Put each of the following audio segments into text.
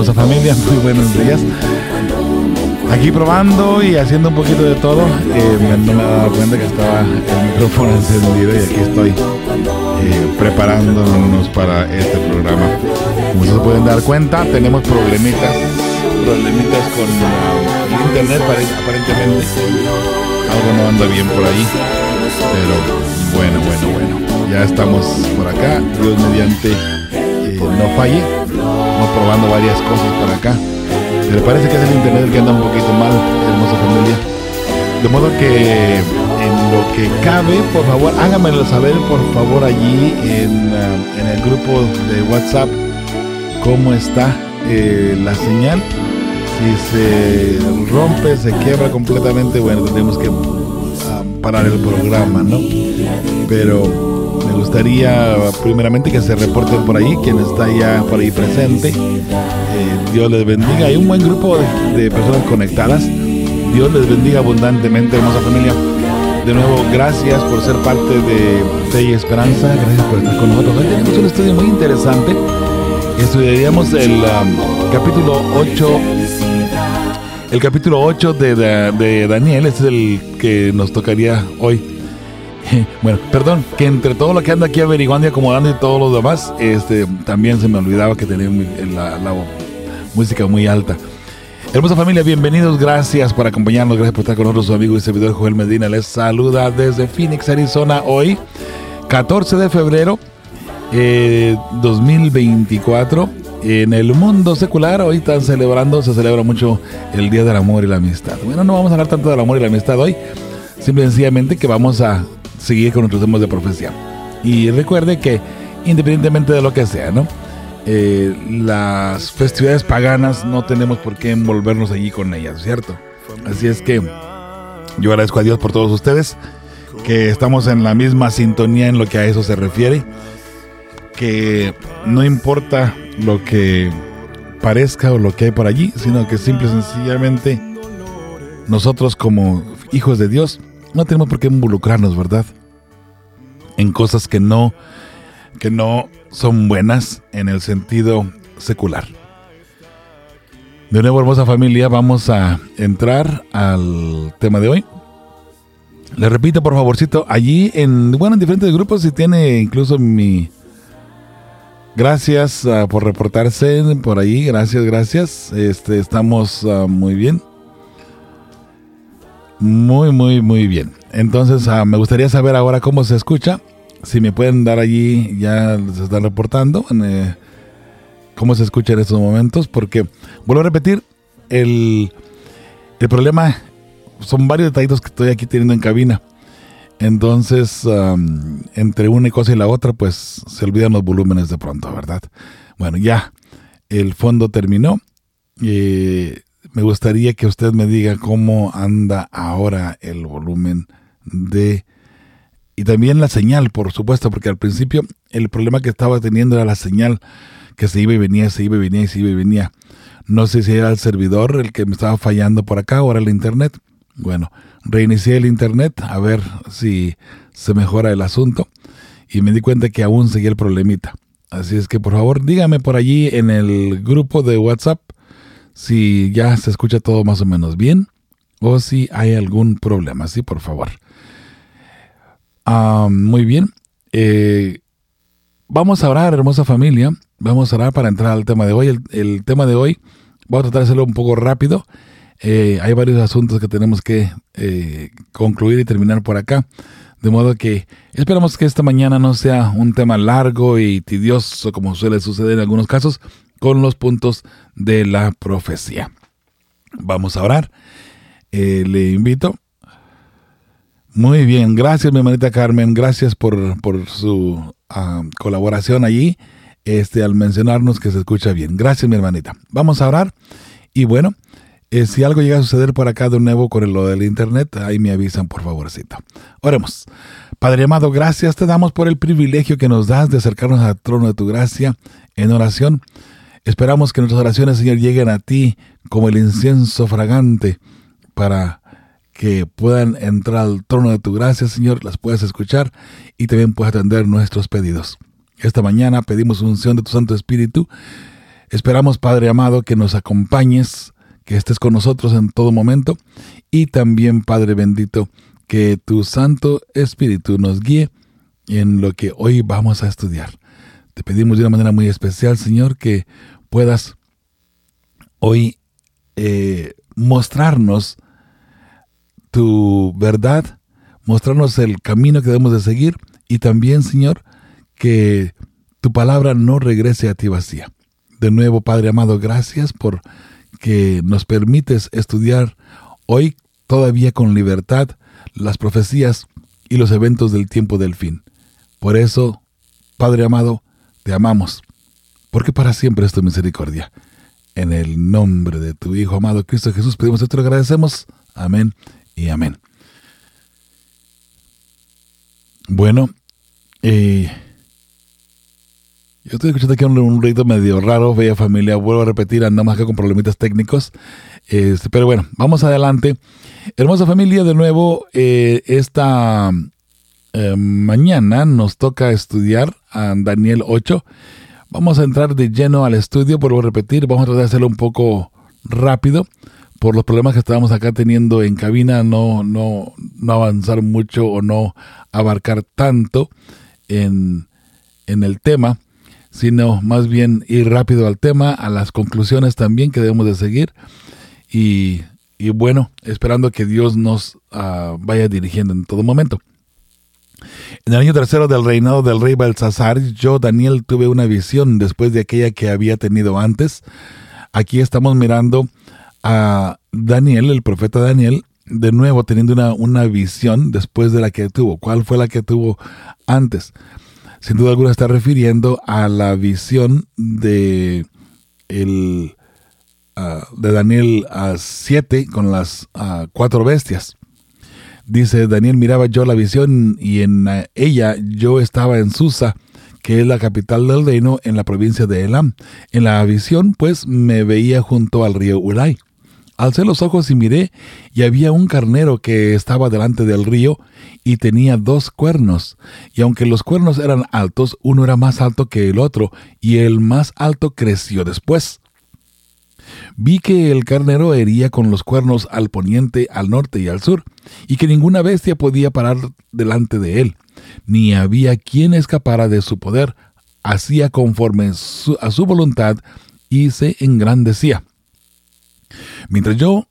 hermosa familia. Muy buenos días. Aquí probando y haciendo un poquito de todo. Eh, me- no me daba cuenta que estaba el micrófono encendido y aquí estoy eh, preparándonos para este programa. Como se pueden dar cuenta, tenemos problemitas, problemitas con ah, el internet pare- aparentemente. Algo no anda bien por ahí. Pero bueno, bueno, bueno. Ya estamos por acá. Dios mediante eh, no falle. Probando varias cosas por acá. Pero parece que es el internet el que anda un poquito mal, hermosa familia. De modo que en lo que cabe, por favor, háganmelo saber, por favor, allí en, ah, en el grupo de WhatsApp, cómo está eh, la señal. Si se rompe, se quiebra completamente, bueno, tendremos que ah, parar el programa, ¿no? Pero me gustaría primeramente que se reporten por ahí, quien está ya por ahí presente. Eh, Dios les bendiga. Hay un buen grupo de, personas conectadas. Dios les bendiga abundantemente, hermosa familia. De nuevo, gracias por ser parte de Fe y Esperanza. Gracias por estar con nosotros. Hoy tenemos un estudio muy interesante. Estudiaríamos el um, capítulo 8 el capítulo 8 de, de Daniel este es el que nos tocaría hoy. Bueno, perdón, que entre todo lo que ando aquí averiguando y acomodando y todo lo demás, este, también se me olvidaba que tenía mi- la, música muy alta. Hermosa familia, bienvenidos, gracias por acompañarnos, gracias por estar con nosotros, su amigo y servidor Joel Medina. Les saluda desde Phoenix, Arizona, hoy, 14 de febrero eh, 2024. En el mundo secular, hoy están celebrando, se celebra mucho el Día del Amor y la Amistad. Bueno, no vamos a hablar tanto del amor y la amistad hoy, simple y sencillamente que vamos a seguir con nuestros temas de profecía. Y recuerde que independientemente de lo que sea, ¿no? Eh, las festividades paganas no tenemos por qué envolvernos allí con ellas, ¿cierto? Así es que yo agradezco a Dios por todos ustedes, que estamos en la misma sintonía en lo que a eso se refiere, que no importa lo que parezca o lo que hay por allí, sino que simple y sencillamente nosotros como hijos de Dios no tenemos por qué involucrarnos, ¿verdad? En cosas que no que no son buenas en el sentido secular. De nuevo, hermosa familia, vamos a entrar al tema de hoy. Le repito, por favorcito, allí en, bueno, en diferentes grupos, si tiene incluso mi... Gracias ah, por reportarse por ahí, gracias, gracias. Este, estamos ah, muy bien. Muy, muy, muy bien. Entonces, ah, me gustaría saber ahora cómo se escucha. Si me pueden dar allí, ya se están reportando eh, cómo se escucha en estos momentos, porque vuelvo a repetir, el, el problema son varios detallitos que estoy aquí teniendo en cabina. Entonces, am, entre una cosa y la otra, pues se olvidan los volúmenes de pronto, ¿verdad? Bueno, ya el fondo terminó. Eh, me gustaría que usted me diga cómo anda ahora el volumen de... Y también la señal, por supuesto, porque al principio el problema que estaba teniendo era la señal que se iba y venía, se iba y venía, se iba y venía. No sé si era el servidor el que me estaba fallando por acá o era el internet. Bueno, reinicié el internet a ver si se mejora el asunto y me di cuenta que aún seguía el problemita. Así es que por favor dígame por allí en el grupo de WhatsApp si ya se escucha todo más o menos bien o si hay algún problema, sí, por favor. Ah, muy bien. Eh, vamos a orar, hermosa familia. Vamos a orar para entrar al tema de hoy. El, tema de hoy, voy a tratar de hacerlo un poco rápido. Eh, hay varios asuntos que tenemos que eh, concluir y terminar por acá. De modo que esperamos que esta mañana no sea un tema largo y tedioso como suele suceder en algunos casos con los puntos de la profecía. Vamos a orar. le invito muy bien, gracias mi hermanita Carmen, gracias por, su ah, colaboración allí, este, al mencionarnos que se escucha bien. Gracias mi hermanita. Vamos a orar y bueno, eh, si algo llega a suceder por acá de nuevo con lo del internet, ahí me avisan por favorcito. Oremos. Padre amado, gracias te damos por el privilegio que nos das de acercarnos al trono de tu gracia en oración. Esperamos que nuestras oraciones, Señor, lleguen a ti como el incienso fragante para que puedan entrar al trono de tu gracia, Señor, las puedas escuchar y también puedas atender nuestros pedidos. Esta mañana pedimos unción de tu Santo Espíritu. Esperamos, Padre amado, que nos acompañes, que estés con nosotros en todo momento y también, Padre bendito, que tu Santo Espíritu nos guíe en lo que hoy vamos a estudiar. Te pedimos de una manera muy especial, Señor, que puedas hoy eh, mostrarnos tu verdad, mostrarnos el camino que debemos de seguir y también, Señor, que tu palabra no regrese a ti vacía. De nuevo, Padre amado, gracias por que nos permites estudiar hoy todavía con libertad las profecías y los eventos del tiempo del fin. Por eso, Padre amado, te amamos, porque para siempre es tu misericordia. En el nombre de tu Hijo amado Cristo Jesús pedimos y agradecemos. Amén y amén. Bueno, eh, yo estoy escuchando aquí un, un ruido medio raro, bella familia, vuelvo a repetir, andamos acá con problemitas técnicos, este, pero bueno, vamos adelante. Hermosa familia, de nuevo, eh, esta eh, mañana nos toca estudiar a Daniel 8. Vamos a entrar de lleno al estudio, vuelvo a repetir, vamos a tratar de hacerlo un poco rápido por los problemas que estábamos acá teniendo en cabina, no, no, no avanzar mucho o no abarcar tanto en, en el tema, sino más bien ir rápido al tema, a las conclusiones también que debemos de seguir y, y bueno, esperando que Dios nos uh, vaya dirigiendo en todo momento. En el año tercero del reinado del rey Belsasar, yo, Daniel, tuve una visión después de aquella que había tenido antes. Aquí estamos mirando a Daniel, el profeta Daniel, de nuevo teniendo una, una, visión después de la que tuvo. ¿Cuál fue la que tuvo antes? Sin duda alguna está refiriendo a la visión de, el, uh, de Daniel a 7 con las uh, cuatro bestias. Dice, Daniel miraba yo la visión y en uh, ella yo estaba en Susa, que es la capital del reino en la provincia de Elam. En la visión, pues, me veía junto al río Ulay. Alcé los ojos y miré, y había un carnero que estaba delante del río y tenía dos cuernos. Y aunque los cuernos eran altos, uno era más alto que el otro, y el más alto creció después. Vi que el carnero hería con los cuernos al poniente, al norte y al sur, y que ninguna bestia podía parar delante de él, ni había quien escapara de su poder. Hacía conforme a su voluntad y se engrandecía. Mientras yo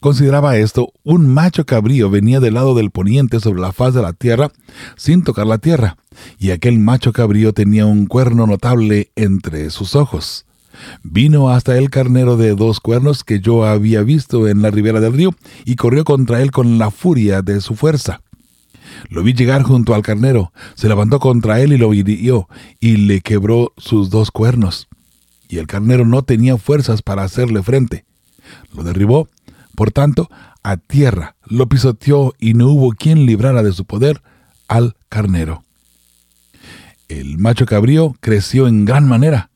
consideraba esto, un macho cabrío venía del lado del poniente sobre la faz de la tierra sin tocar la tierra, y aquel macho cabrío tenía un cuerno notable entre sus ojos. Vino hasta el carnero de dos cuernos que yo había visto en la ribera del río, y corrió contra él con la furia de su fuerza. Lo vi llegar junto al carnero, se levantó contra él y lo hirió, y le quebró sus dos cuernos. y el carnero no tenía fuerzas para hacerle frente. Lo derribó, por tanto, a tierra, lo pisoteó y no hubo quien librara de su poder al carnero. El macho cabrío creció en gran manera,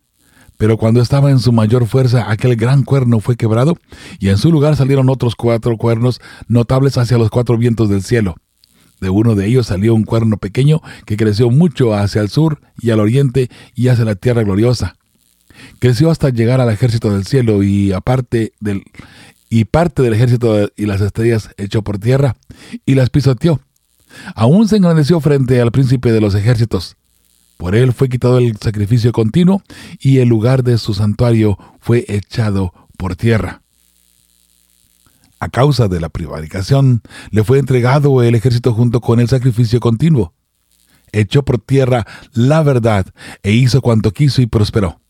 pero cuando estaba en su mayor fuerza aquel gran cuerno fue quebrado y en su lugar salieron otros cuatro cuernos notables hacia los cuatro vientos del cielo. De uno de ellos salió un cuerno pequeño que creció mucho hacia el sur y al oriente y hacia la tierra gloriosa. Creció hasta llegar al ejército del cielo y aparte del y parte del ejército y las estrellas echó por tierra y las pisoteó. Aún se engrandeció frente al príncipe de los ejércitos. Por él fue quitado el sacrificio continuo y el lugar de su santuario fue echado por tierra. A causa de la prevaricación, le fue entregado el ejército junto con el sacrificio continuo. Echó por tierra la verdad e hizo cuanto quiso y prosperó.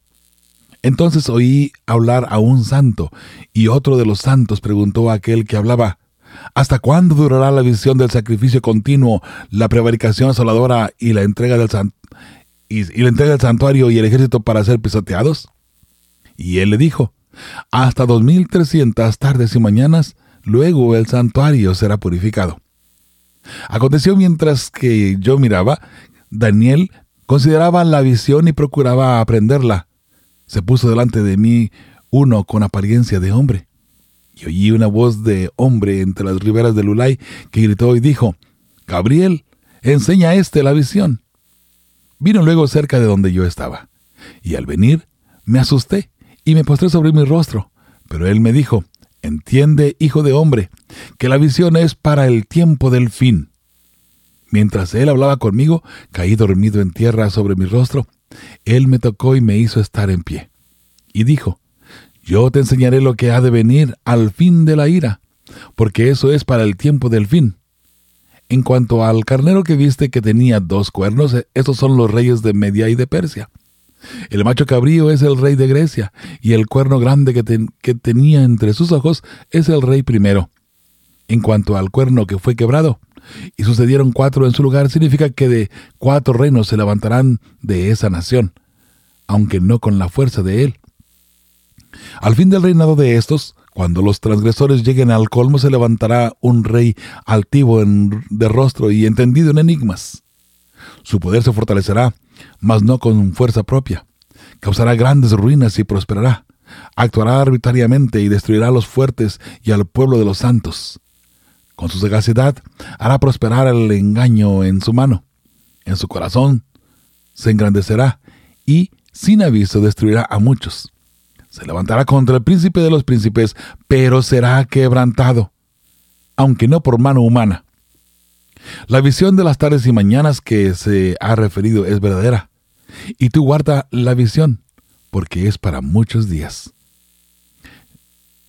Entonces oí hablar a un santo, y otro de los santos preguntó a aquel que hablaba, ¿Hasta cuándo durará la visión del sacrificio continuo, la prevaricación asoladora y la entrega del, y, la entrega del santuario y el ejército para ser pisoteados? Y él le dijo, hasta dos mil trescientas tardes y mañanas, luego el santuario será purificado. Aconteció mientras que yo miraba, Daniel consideraba la visión y procuraba aprenderla se puso delante de mí uno con apariencia de hombre. Y oí una voz de hombre entre las riberas del Ulay que gritó y dijo, Gabriel, enseña a éste la visión. Vino luego cerca de donde yo estaba, y al venir me asusté y me postré sobre mi rostro. Pero él me dijo, Entiende, hijo de hombre, que la visión es para el tiempo del fin. Mientras él hablaba conmigo, caí dormido en tierra sobre mi rostro, él me tocó y me hizo estar en pie. Y dijo, Yo te enseñaré lo que ha de venir al fin de la ira, porque eso es para el tiempo del fin. En cuanto al carnero que viste que tenía dos cuernos, estos son los reyes de Media y de Persia. El macho cabrío es el rey de Grecia, y el cuerno grande que, que tenía entre sus ojos es el rey primero. En cuanto al cuerno que fue quebrado, y sucedieron cuatro en su lugar, significa que de cuatro reinos se levantarán de esa nación, aunque no con la fuerza de él. Al fin del reinado de estos, cuando los transgresores lleguen al colmo, se levantará un rey altivo en, de rostro y entendido en enigmas. Su poder se fortalecerá, mas no con fuerza propia. Causará grandes ruinas y prosperará. Actuará arbitrariamente y destruirá a los fuertes y al pueblo de los santos. Con su sagacidad hará prosperar el engaño en su mano. En su corazón se engrandecerá y sin aviso destruirá a muchos. Se levantará contra el príncipe de los príncipes, pero será quebrantado, aunque no por mano humana. La visión de las tardes y mañanas que se ha referido es verdadera, y tú guarda la visión, porque es para muchos días.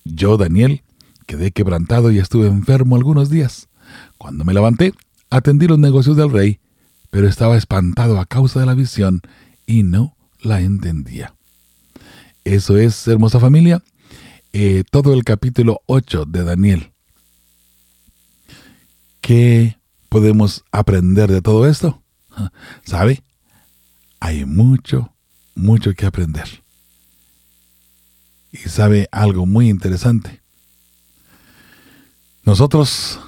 Yo, Daniel, Quedé quebrantado y estuve enfermo algunos días. Cuando me levanté, atendí los negocios del rey, pero estaba espantado a causa de la visión y no la entendía. Eso es, hermosa familia, eh, todo el capítulo 8 de Daniel. ¿Qué podemos aprender de todo esto? ¿Sabe? Hay mucho, mucho que aprender. Y sabe algo muy interesante. Nosotros,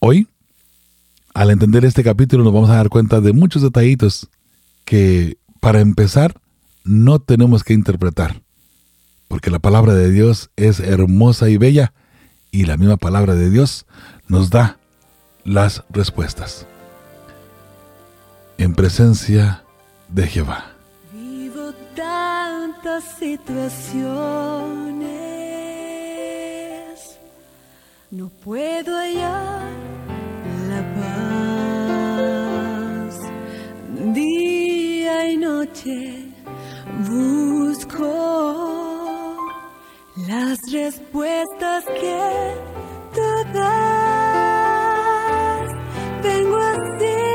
hoy, al entender este capítulo, nos vamos a dar cuenta de muchos detallitos que, para empezar, no tenemos que interpretar. Porque la palabra de Dios es hermosa y bella y la misma palabra de Dios nos da las respuestas. En presencia de Jehová. Vivo tantas situaciones no puedo hallar la paz. Día y noche busco las respuestas que tú das. Vengo así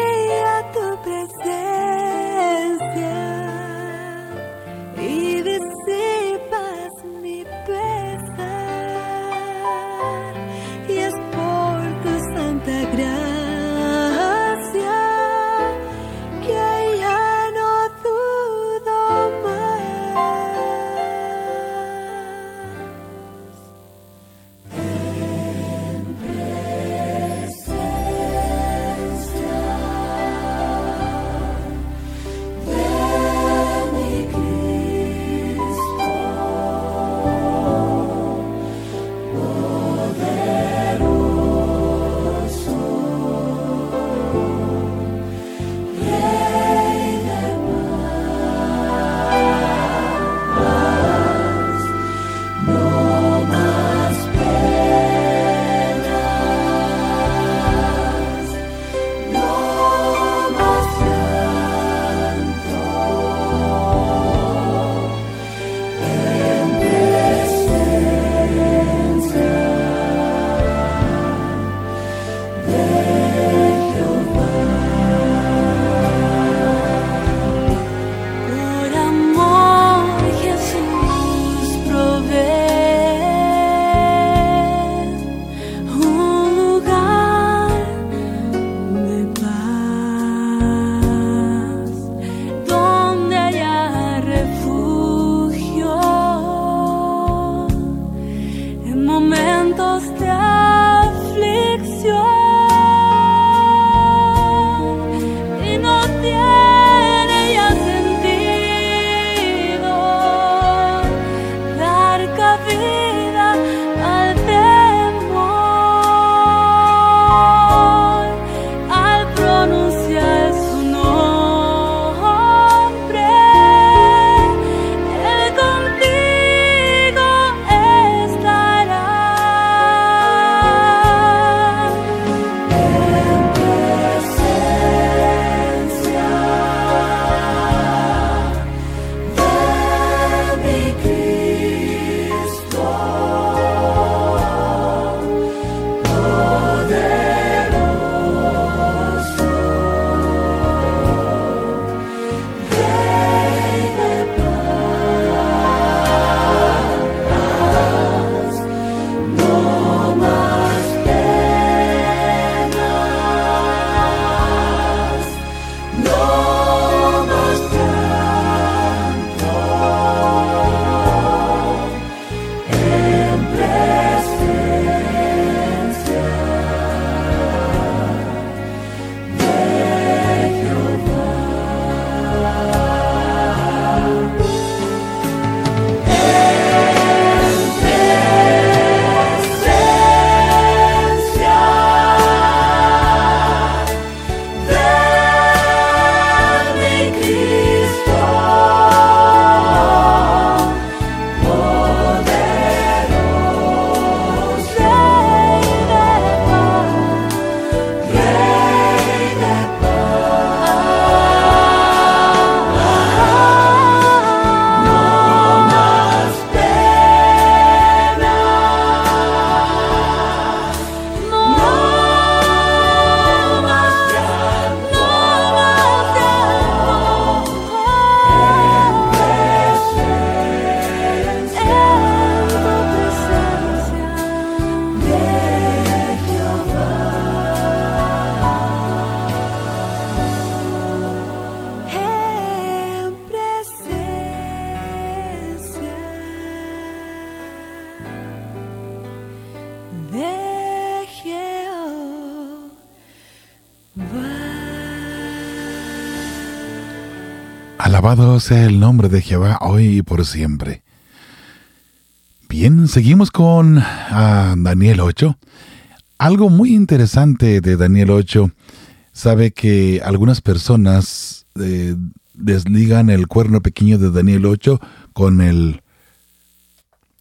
Sea el nombre de Jehová hoy y por siempre. Bien, seguimos con ah, Daniel 8. Algo muy interesante de Daniel 8, sabe que algunas personas eh, desligan el cuerno pequeño de Daniel 8 con el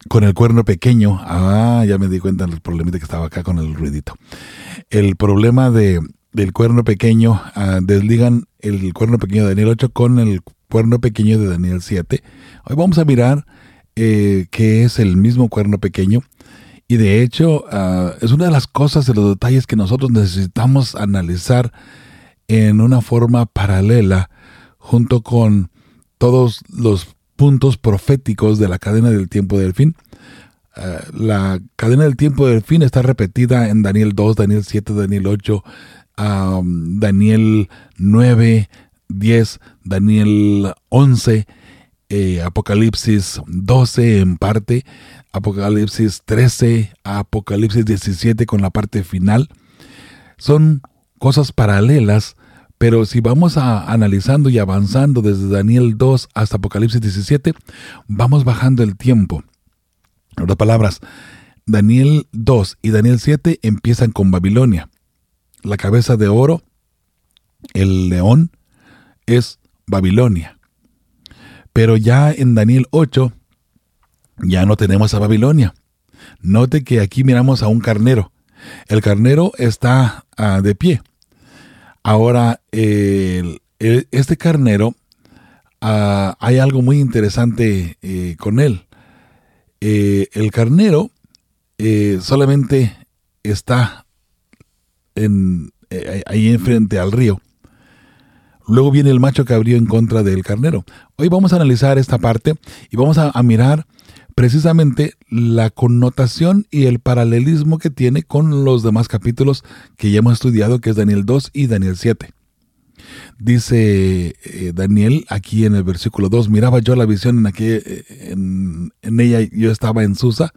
con el cuerno pequeño. Ah, ya me di cuenta del problemita que estaba acá con el ruidito. El problema de, del cuerno pequeño, ah, desligan el cuerno pequeño de Daniel 8 con el cuerno pequeño de Daniel 7. Hoy vamos a mirar eh, qué es el mismo cuerno pequeño. Y de hecho, ah, es una de las cosas, de los detalles que nosotros necesitamos analizar en una forma paralela junto con todos los puntos proféticos de la cadena del tiempo del fin. Ah, la cadena del tiempo del fin está repetida en Daniel 2, Daniel 7, Daniel 8, Daniel 9, 10, Daniel 11, eh, Apocalipsis 12 en parte, Apocalipsis 13, Apocalipsis 17 con la parte final. Son cosas paralelas, pero si vamos a, analizando y avanzando desde Daniel 2 hasta Apocalipsis 17, vamos bajando el tiempo. En otras palabras, Daniel 2 y Daniel 7 empiezan con Babilonia. La cabeza de oro, el león, es Babilonia. Pero ya en Daniel 8 ya no tenemos a Babilonia. Note que aquí miramos a un carnero. El carnero está ah, de pie. Ahora, este carnero, ah, hay algo muy interesante eh, con él. Eh, el carnero eh, solamente está en, ahí enfrente al río. Luego viene el macho cabrío en contra del carnero. Hoy vamos a analizar esta parte y vamos a, mirar precisamente la connotación y el paralelismo que tiene con los demás capítulos que ya hemos estudiado, que es Daniel 2 y Daniel 7. Dice eh, Daniel aquí en el versículo 2, miraba yo la visión en, aquel, eh, en, ella yo estaba en Susa,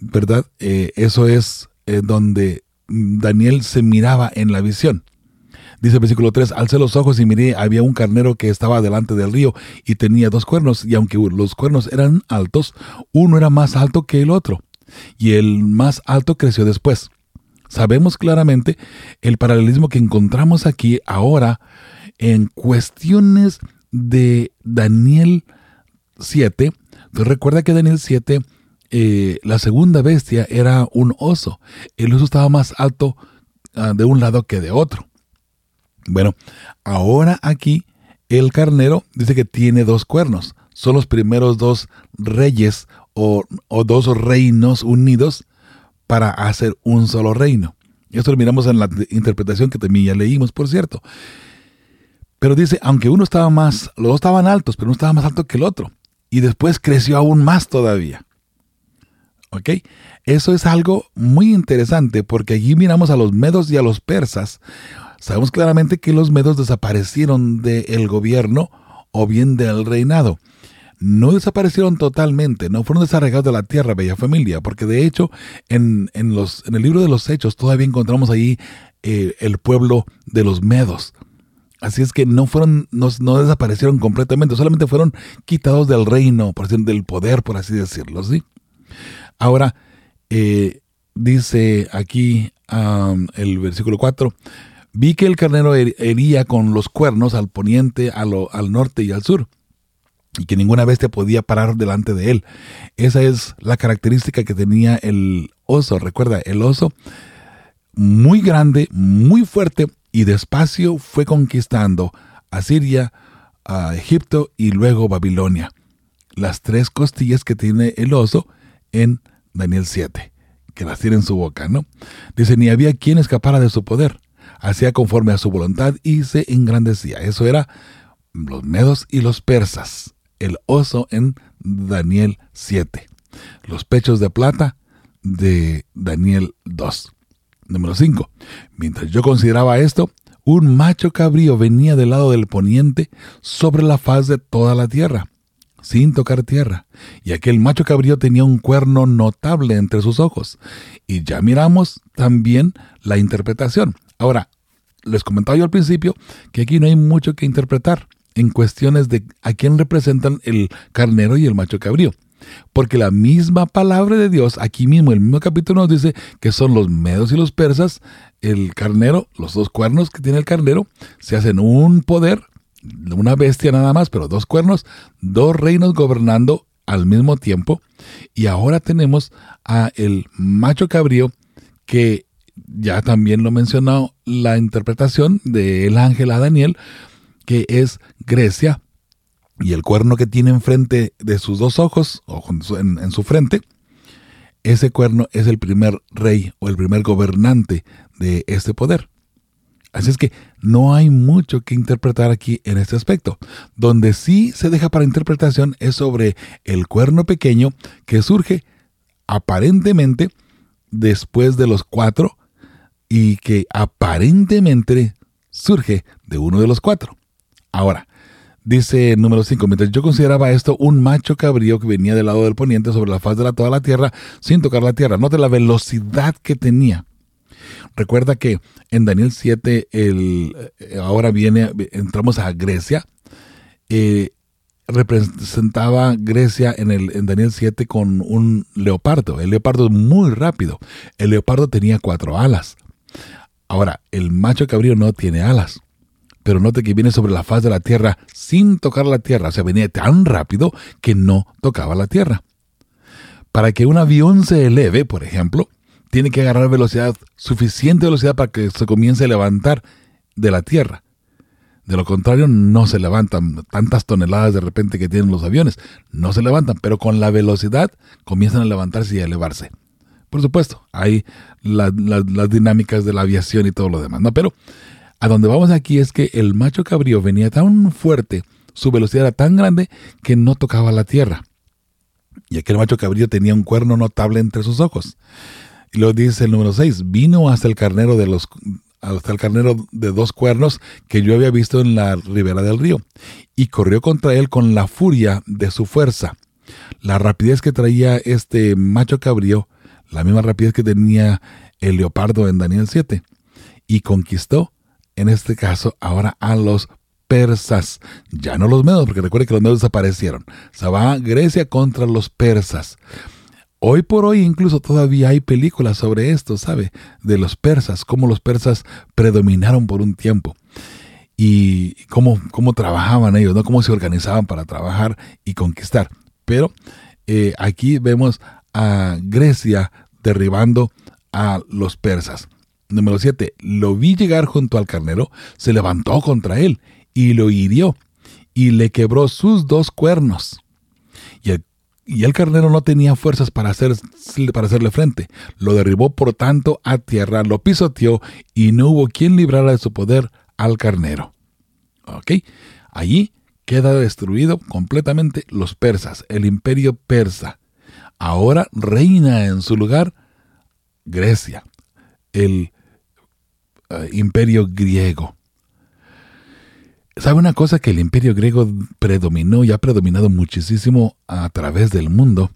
¿verdad? Eh, eso es donde Daniel se miraba en la visión. Dice el versículo 3, alcé los ojos y miré, había un carnero que estaba delante del río y tenía dos cuernos, y aunque los cuernos eran altos, uno era más alto que el otro, y el más alto creció después. Sabemos claramente el paralelismo que encontramos aquí ahora en cuestiones de Daniel 7. recuerda que Daniel 7, eh, la segunda bestia era un oso. El oso estaba más alto ah, de un lado que de otro. Bueno, ahora aquí el carnero dice que tiene dos cuernos. Son los primeros dos reyes o, dos reinos unidos para hacer un solo reino. Esto lo miramos en la interpretación que también ya leímos, por cierto. Pero dice, aunque uno estaba más, los dos estaban altos, pero uno estaba más alto que el otro. Y después creció aún más todavía. ¿Ok? Eso es algo muy interesante porque allí miramos a los medos y a los persas Sabemos claramente que los medos desaparecieron del gobierno o bien del reinado. No desaparecieron totalmente, no fueron desarraigados de la tierra, bella familia, porque de hecho en, los, en el libro de los Hechos todavía encontramos ahí eh, el pueblo de los medos. Así es que no fueron, no, desaparecieron completamente, solamente fueron quitados del reino, por del poder, por así decirlo, ¿sí? Ahora, eh, dice aquí el versículo 4, Vi que el carnero hería con los cuernos al poniente, al norte y al sur, y que ninguna bestia podía parar delante de él. Esa es la característica que tenía el oso. Recuerda, el oso muy grande, muy fuerte y despacio fue conquistando a Siria, a Egipto y luego Babilonia. Las tres costillas que tiene el oso en Daniel 7, que las tiene en su boca, ¿no? Dice, ni había quien escapara de su poder hacía conforme a su voluntad y se engrandecía. Eso era los medos y los persas, el oso en Daniel 7, los pechos de plata de Daniel 2. Número 5. Mientras yo consideraba esto, un macho cabrío venía del lado del poniente sobre la faz de toda la tierra, sin tocar tierra, y aquel macho cabrío tenía un cuerno notable entre sus ojos. Y ya miramos también la interpretación. Ahora, les comentaba yo al principio que aquí no hay mucho que interpretar. en cuestiones de a quién representan el carnero y el macho cabrío. Porque la misma palabra de Dios, aquí mismo, el mismo capítulo nos dice que son los medos y los persas, el carnero, los dos cuernos que tiene el carnero, se hacen un poder, una bestia nada más, pero dos cuernos, dos reinos gobernando al mismo tiempo. Y ahora tenemos a el macho cabrío que ya también lo he mencionado la interpretación del ángel a Daniel, que es Grecia, y el cuerno que tiene enfrente de sus dos ojos, o en, en su frente, ese cuerno es el primer rey o el primer gobernante de este poder. Así es que no hay mucho que interpretar aquí en este aspecto. Donde sí se deja para interpretación es sobre el cuerno pequeño que surge aparentemente después de los cuatro y que aparentemente surge de uno de los cuatro. Ahora, dice número 5, mientras yo consideraba esto un macho cabrío que venía del lado del poniente sobre la faz de la, toda la tierra sin tocar la tierra. Note la velocidad que tenía. Recuerda que en Daniel 7, el, eh, ahora viene, entramos a Grecia. Eh, representaba Grecia en, el, en Daniel 7 con un leopardo. El leopardo es muy rápido. El leopardo tenía cuatro alas. Ahora, el macho cabrío no tiene alas, pero note que viene sobre la faz de la tierra sin tocar la tierra. O sea, venía tan rápido que no tocaba la tierra. Para que un avión se eleve, por ejemplo, tiene que agarrar velocidad, suficiente velocidad para que se comience a levantar de la tierra. De lo contrario, no se levantan tantas toneladas de repente que tienen los aviones. No se levantan, pero con la velocidad comienzan a levantarse y a elevarse. Por supuesto, hay las dinámicas de la aviación y todo lo demás. No, pero a donde vamos aquí es que el macho cabrío venía tan fuerte, su velocidad era tan grande que no tocaba la tierra. Y aquel macho cabrío tenía un cuerno notable entre sus ojos. Y lo dice el número 6, vino hasta el carnero de los hasta el carnero de dos cuernos que yo había visto en la ribera del río, y corrió contra él con la furia de su fuerza. La rapidez que traía este macho cabrío la misma rapidez que tenía el leopardo en Daniel 7, y conquistó, en este caso, ahora a los persas, ya no los medos, porque recuerde que los medos desaparecieron. Se va Grecia contra los persas. Hoy por hoy incluso todavía hay películas sobre esto, ¿sabe? De los persas, cómo los persas predominaron por un tiempo y cómo, cómo trabajaban ellos, ¿no? Cómo se organizaban para trabajar y conquistar. Pero eh, aquí vemos a Grecia derribando a los persas. Número 7. Lo vi llegar junto al carnero, se levantó contra él y lo hirió y le quebró sus dos cuernos. Y el, y el carnero no tenía fuerzas para, hacer, para hacerle frente. Lo derribó por tanto a tierra, lo pisoteó y no hubo quien librara de su poder al carnero. ¿Ok? Allí queda destruido completamente los persas, el imperio persa. Ahora reina en su lugar Grecia, el eh, imperio griego. ¿Sabe una cosa? Que el imperio griego predominó y ha predominado muchísimo a través del mundo.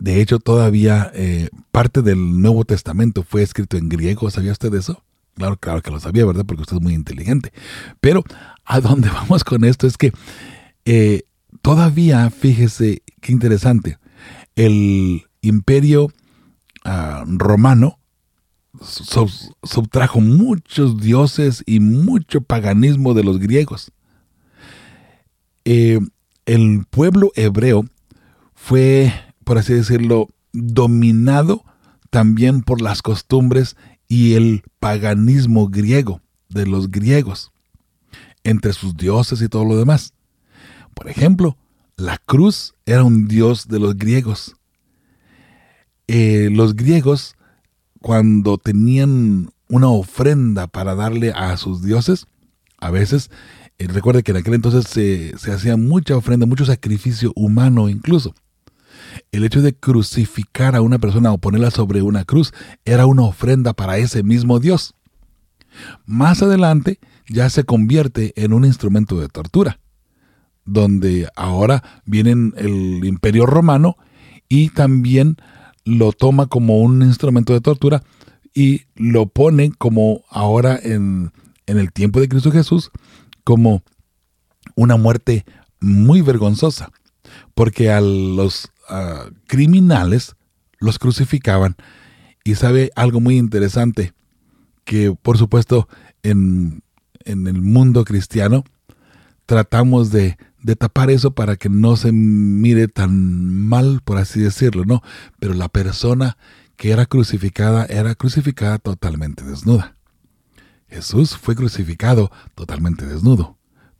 De hecho, todavía eh, parte del Nuevo Testamento fue escrito en griego. ¿Sabía usted eso? Claro, claro que lo sabía, ¿verdad? Porque usted es muy inteligente. Pero a dónde vamos con esto es que eh, todavía, fíjese qué interesante, el imperio ah, romano subtrajo muchos dioses y mucho paganismo de los griegos. Eh, el pueblo hebreo fue, por así decirlo, dominado también por las costumbres y el paganismo griego de los griegos, entre sus dioses y todo lo demás. Por ejemplo, la cruz era un dios de los griegos. Eh, los griegos, cuando tenían una ofrenda para darle a sus dioses, a veces, eh, recuerde que en aquel entonces se, se hacía mucha ofrenda, mucho sacrificio humano incluso. El hecho de crucificar a una persona o ponerla sobre una cruz era una ofrenda para ese mismo Dios. Más adelante ya se convierte en un instrumento de tortura donde ahora viene el imperio romano y también lo toma como un instrumento de tortura y lo pone como ahora en, en el tiempo de Cristo Jesús como una muerte muy vergonzosa, porque a los criminales los crucificaban. Y sabe algo muy interesante, que por supuesto en, en el mundo cristiano tratamos de, de, tapar eso para que no se mire tan mal, por así decirlo, ¿no? Pero la persona que era crucificada era crucificada totalmente desnuda. Jesús fue crucificado totalmente desnudo,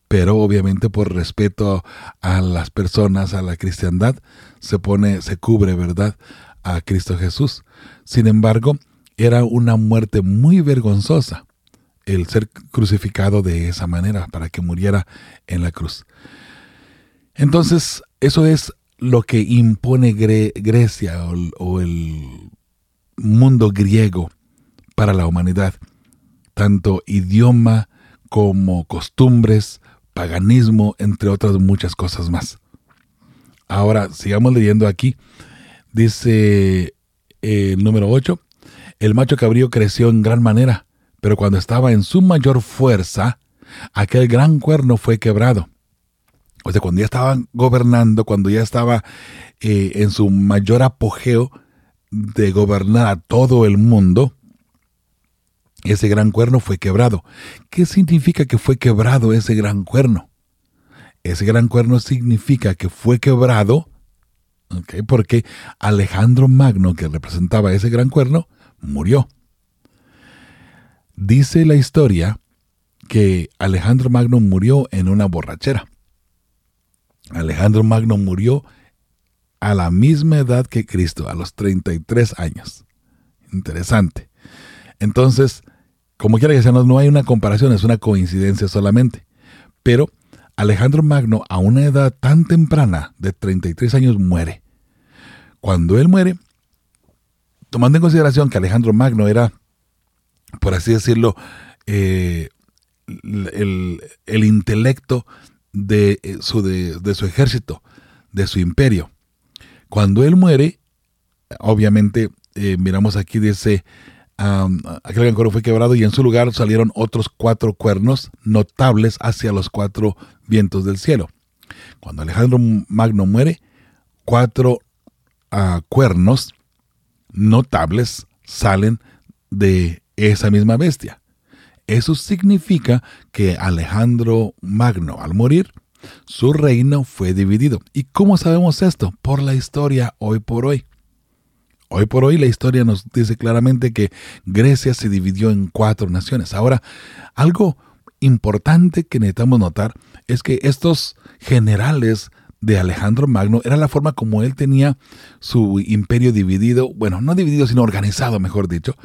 pero obviamente por respeto a las personas, a la cristiandad, se pone, se cubre, ¿verdad? A Cristo Jesús. Sin embargo, era una muerte muy vergonzosa el ser crucificado de esa manera para que muriera en la cruz. Entonces, eso es lo que impone Grecia o, el mundo griego para la humanidad, tanto idioma como costumbres, paganismo, entre otras muchas cosas más. Ahora, sigamos leyendo aquí. Dice el eh, número 8, el macho cabrío creció en gran manera pero cuando estaba en su mayor fuerza, aquel gran cuerno fue quebrado. O sea, cuando ya estaba gobernando, cuando ya estaba eh, en su mayor apogeo de gobernar a todo el mundo, ese gran cuerno fue quebrado. ¿Qué significa que fue quebrado ese gran cuerno? Ese gran cuerno significa que fue quebrado porque Alejandro Magno, que representaba ese gran cuerno, murió. Dice la historia que Alejandro Magno murió en una borrachera. Alejandro Magno murió a la misma edad que Cristo, a los 33 años. Interesante. Entonces, como quiera que sea, no, hay una comparación, es una coincidencia solamente. Pero Alejandro Magno, a una edad tan temprana, de 33 años, muere. Cuando él muere, tomando en consideración que Alejandro Magno era por así decirlo, eh, el, intelecto de eh, su, de, su ejército, de su imperio. Cuando él muere, obviamente, eh, miramos aquí, dice, aquel gran cuerno fue quebrado y en su lugar salieron otros cuatro cuernos notables hacia los cuatro vientos del cielo. Cuando Alejandro Magno muere, cuatro ah, cuernos notables salen de esa misma bestia. Eso significa que Alejandro Magno, al morir, su reino fue dividido. ¿Y cómo sabemos esto? Por la historia hoy por hoy. Hoy por hoy la historia nos dice claramente que Grecia se dividió en cuatro naciones. Ahora, algo importante que necesitamos notar es que estos generales de Alejandro Magno era la forma como él tenía su imperio dividido, bueno, no dividido, sino organizado, mejor dicho,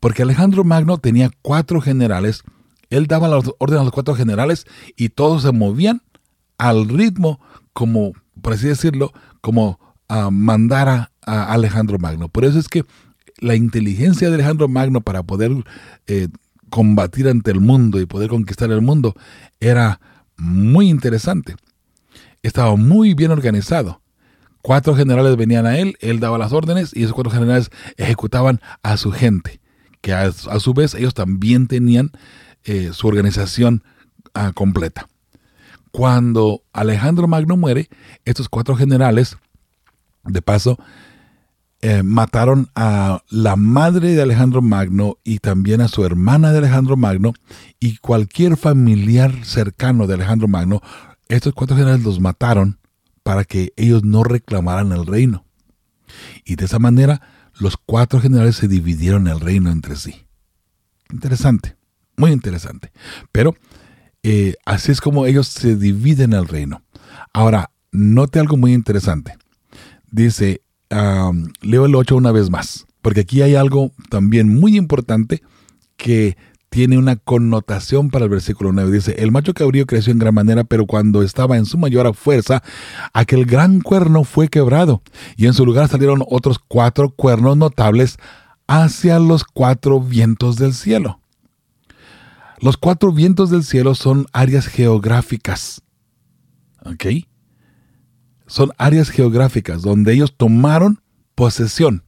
porque Alejandro Magno tenía cuatro generales, él daba las órdenes a los cuatro generales y todos se movían al ritmo como, por así decirlo, como a mandar a, Alejandro Magno. Por eso es que la inteligencia de Alejandro Magno para poder eh, combatir ante el mundo y poder conquistar el mundo era muy interesante estaba muy bien organizado. Cuatro generales venían a él, él daba las órdenes y esos cuatro generales ejecutaban a su gente, que a, su vez ellos también tenían eh, su organización ah, completa. Cuando Alejandro Magno muere, estos cuatro generales, de paso, eh, mataron a la madre de Alejandro Magno y también a su hermana de Alejandro Magno y cualquier familiar cercano de Alejandro Magno estos cuatro generales los mataron para que ellos no reclamaran el reino. Y de esa manera los cuatro generales se dividieron el reino entre sí. Interesante, muy interesante. Pero eh, así es como ellos se dividen el reino. Ahora, note algo muy interesante. Dice, leo el 8 una vez más, porque aquí hay algo también muy importante que tiene una connotación para el versículo 9. Dice, el macho cabrío creció en gran manera, pero cuando estaba en su mayor fuerza, aquel gran cuerno fue quebrado, y en su lugar salieron otros cuatro cuernos notables hacia los cuatro vientos del cielo. Los cuatro vientos del cielo son áreas geográficas. ¿Ok? Son áreas geográficas donde ellos tomaron posesión.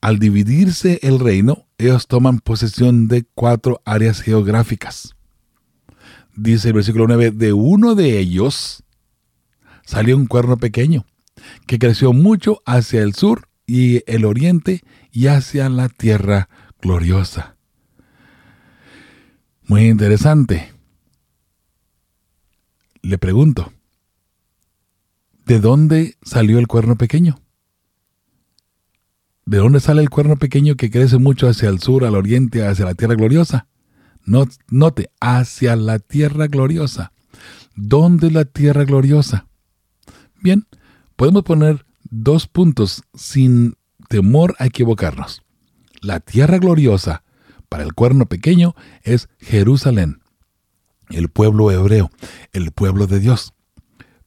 Al dividirse el reino, ellos toman posesión de cuatro áreas geográficas. dice el versículo 9, de uno de ellos salió un cuerno pequeño, que creció mucho hacia el sur y el oriente y hacia la tierra gloriosa. Muy interesante. Le pregunto, ¿de dónde salió el cuerno pequeño? ¿De dónde sale el cuerno pequeño que crece mucho hacia el sur, al oriente, hacia la tierra gloriosa? Note, hacia la tierra gloriosa. ¿Dónde es la tierra gloriosa? Bien, podemos poner dos puntos sin temor a equivocarnos. La tierra gloriosa para el cuerno pequeño es Jerusalén, el pueblo hebreo, el pueblo de Dios.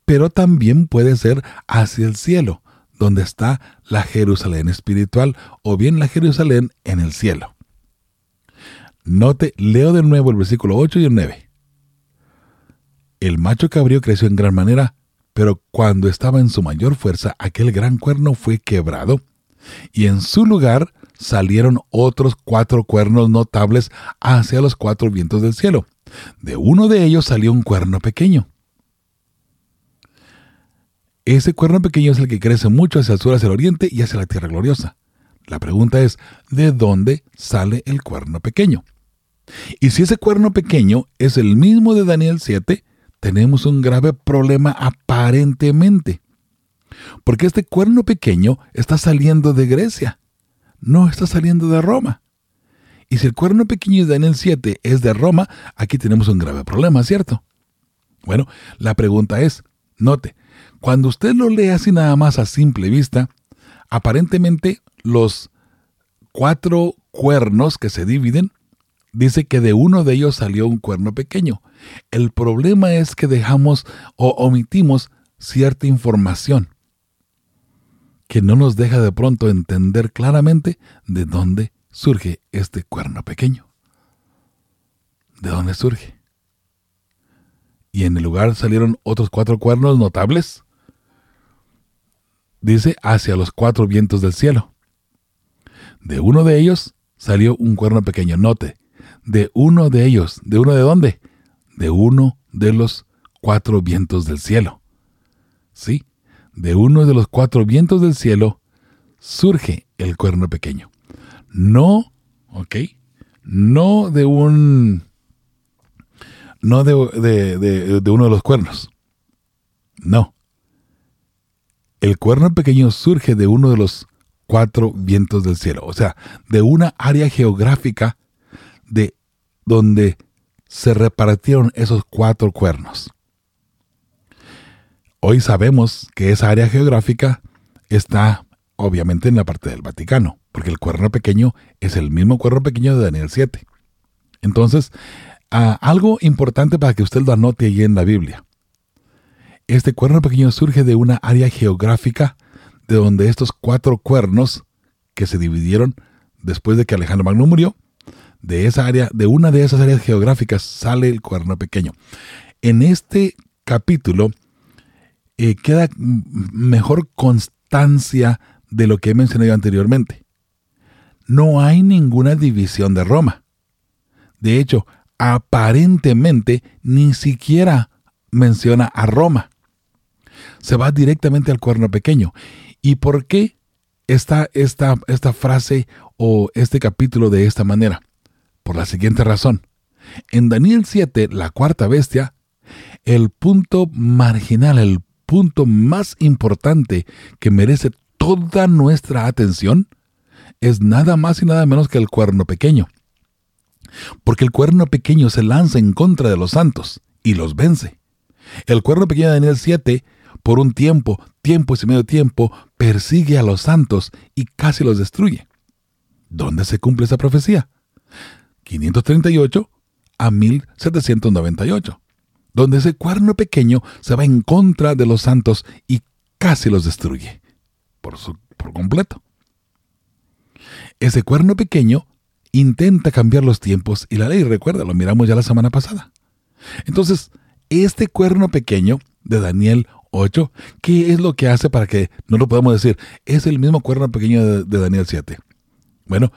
Pero también puede ser hacia el cielo, donde está la Jerusalén espiritual o bien la Jerusalén en el cielo. Note, leo de nuevo el versículo 8 y el 9. El macho cabrío creció en gran manera, pero cuando estaba en su mayor fuerza, aquel gran cuerno fue quebrado, y en su lugar salieron otros cuatro cuernos notables hacia los cuatro vientos del cielo. De uno de ellos salió un cuerno pequeño. Ese cuerno pequeño es el que crece mucho hacia el sur, hacia el oriente y hacia la tierra gloriosa. La pregunta es, ¿de dónde sale el cuerno pequeño? Y si ese cuerno pequeño es el mismo de Daniel 7, tenemos un grave problema aparentemente. Porque este cuerno pequeño está saliendo de Grecia, no está saliendo de Roma. Y si el cuerno pequeño de Daniel 7 es de Roma, aquí tenemos un grave problema, ¿cierto? Bueno, la pregunta es, note, cuando usted lo lee así nada más a simple vista, aparentemente los cuatro cuernos que se dividen, dice que de uno de ellos salió un cuerno pequeño. El problema es que dejamos o omitimos cierta información que no nos deja de pronto entender claramente de dónde surge este cuerno pequeño. ¿De dónde surge? Y en el lugar salieron otros cuatro cuernos notables. Dice, hacia los cuatro vientos del cielo. De uno de ellos salió un cuerno pequeño. Note, de uno de ellos. ¿De uno de dónde? De uno de los cuatro vientos del cielo. Sí, de uno de los cuatro vientos del cielo surge el cuerno pequeño. No, ok, no de un, no de, de uno de los cuernos. No. El cuerno pequeño surge de uno de los cuatro vientos del cielo, o sea, de una área geográfica de donde se repartieron esos cuatro cuernos. Hoy sabemos que esa área geográfica está obviamente en la parte del Vaticano, porque el cuerno pequeño es el mismo cuerno pequeño de Daniel 7. Entonces, ah, algo importante para que usted lo anote allí en la Biblia. Este cuerno pequeño surge de una área geográfica de donde estos cuatro cuernos que se dividieron después de que Alejandro Magno murió, de esa área, de una de esas áreas geográficas sale el cuerno pequeño. En este capítulo eh, queda mejor constancia de lo que he mencionado anteriormente. No hay ninguna división de Roma. De hecho, aparentemente ni siquiera menciona a Roma. Se va directamente al cuerno pequeño. ¿Y por qué está esta, esta frase o este capítulo de esta manera? por la siguiente razón. En Daniel 7, la cuarta bestia, el punto marginal, el punto más importante que merece toda nuestra atención, es nada más y nada menos que el cuerno pequeño. Porque el cuerno pequeño se lanza en contra de los santos y los vence. El cuerno pequeño de Daniel 7, por un tiempo, tiempo y medio tiempo, persigue a los santos y casi los destruye. ¿Dónde se cumple esa profecía? 538 a 1798, donde ese cuerno pequeño se va en contra de los santos y casi los destruye por, por completo. Ese cuerno pequeño intenta cambiar los tiempos y la ley, recuerda, lo miramos ya la semana pasada. Entonces, este cuerno pequeño de Daniel 8, ¿qué es lo que hace para que no lo podamos decir? Es el mismo cuerno pequeño de, Daniel 7. Bueno,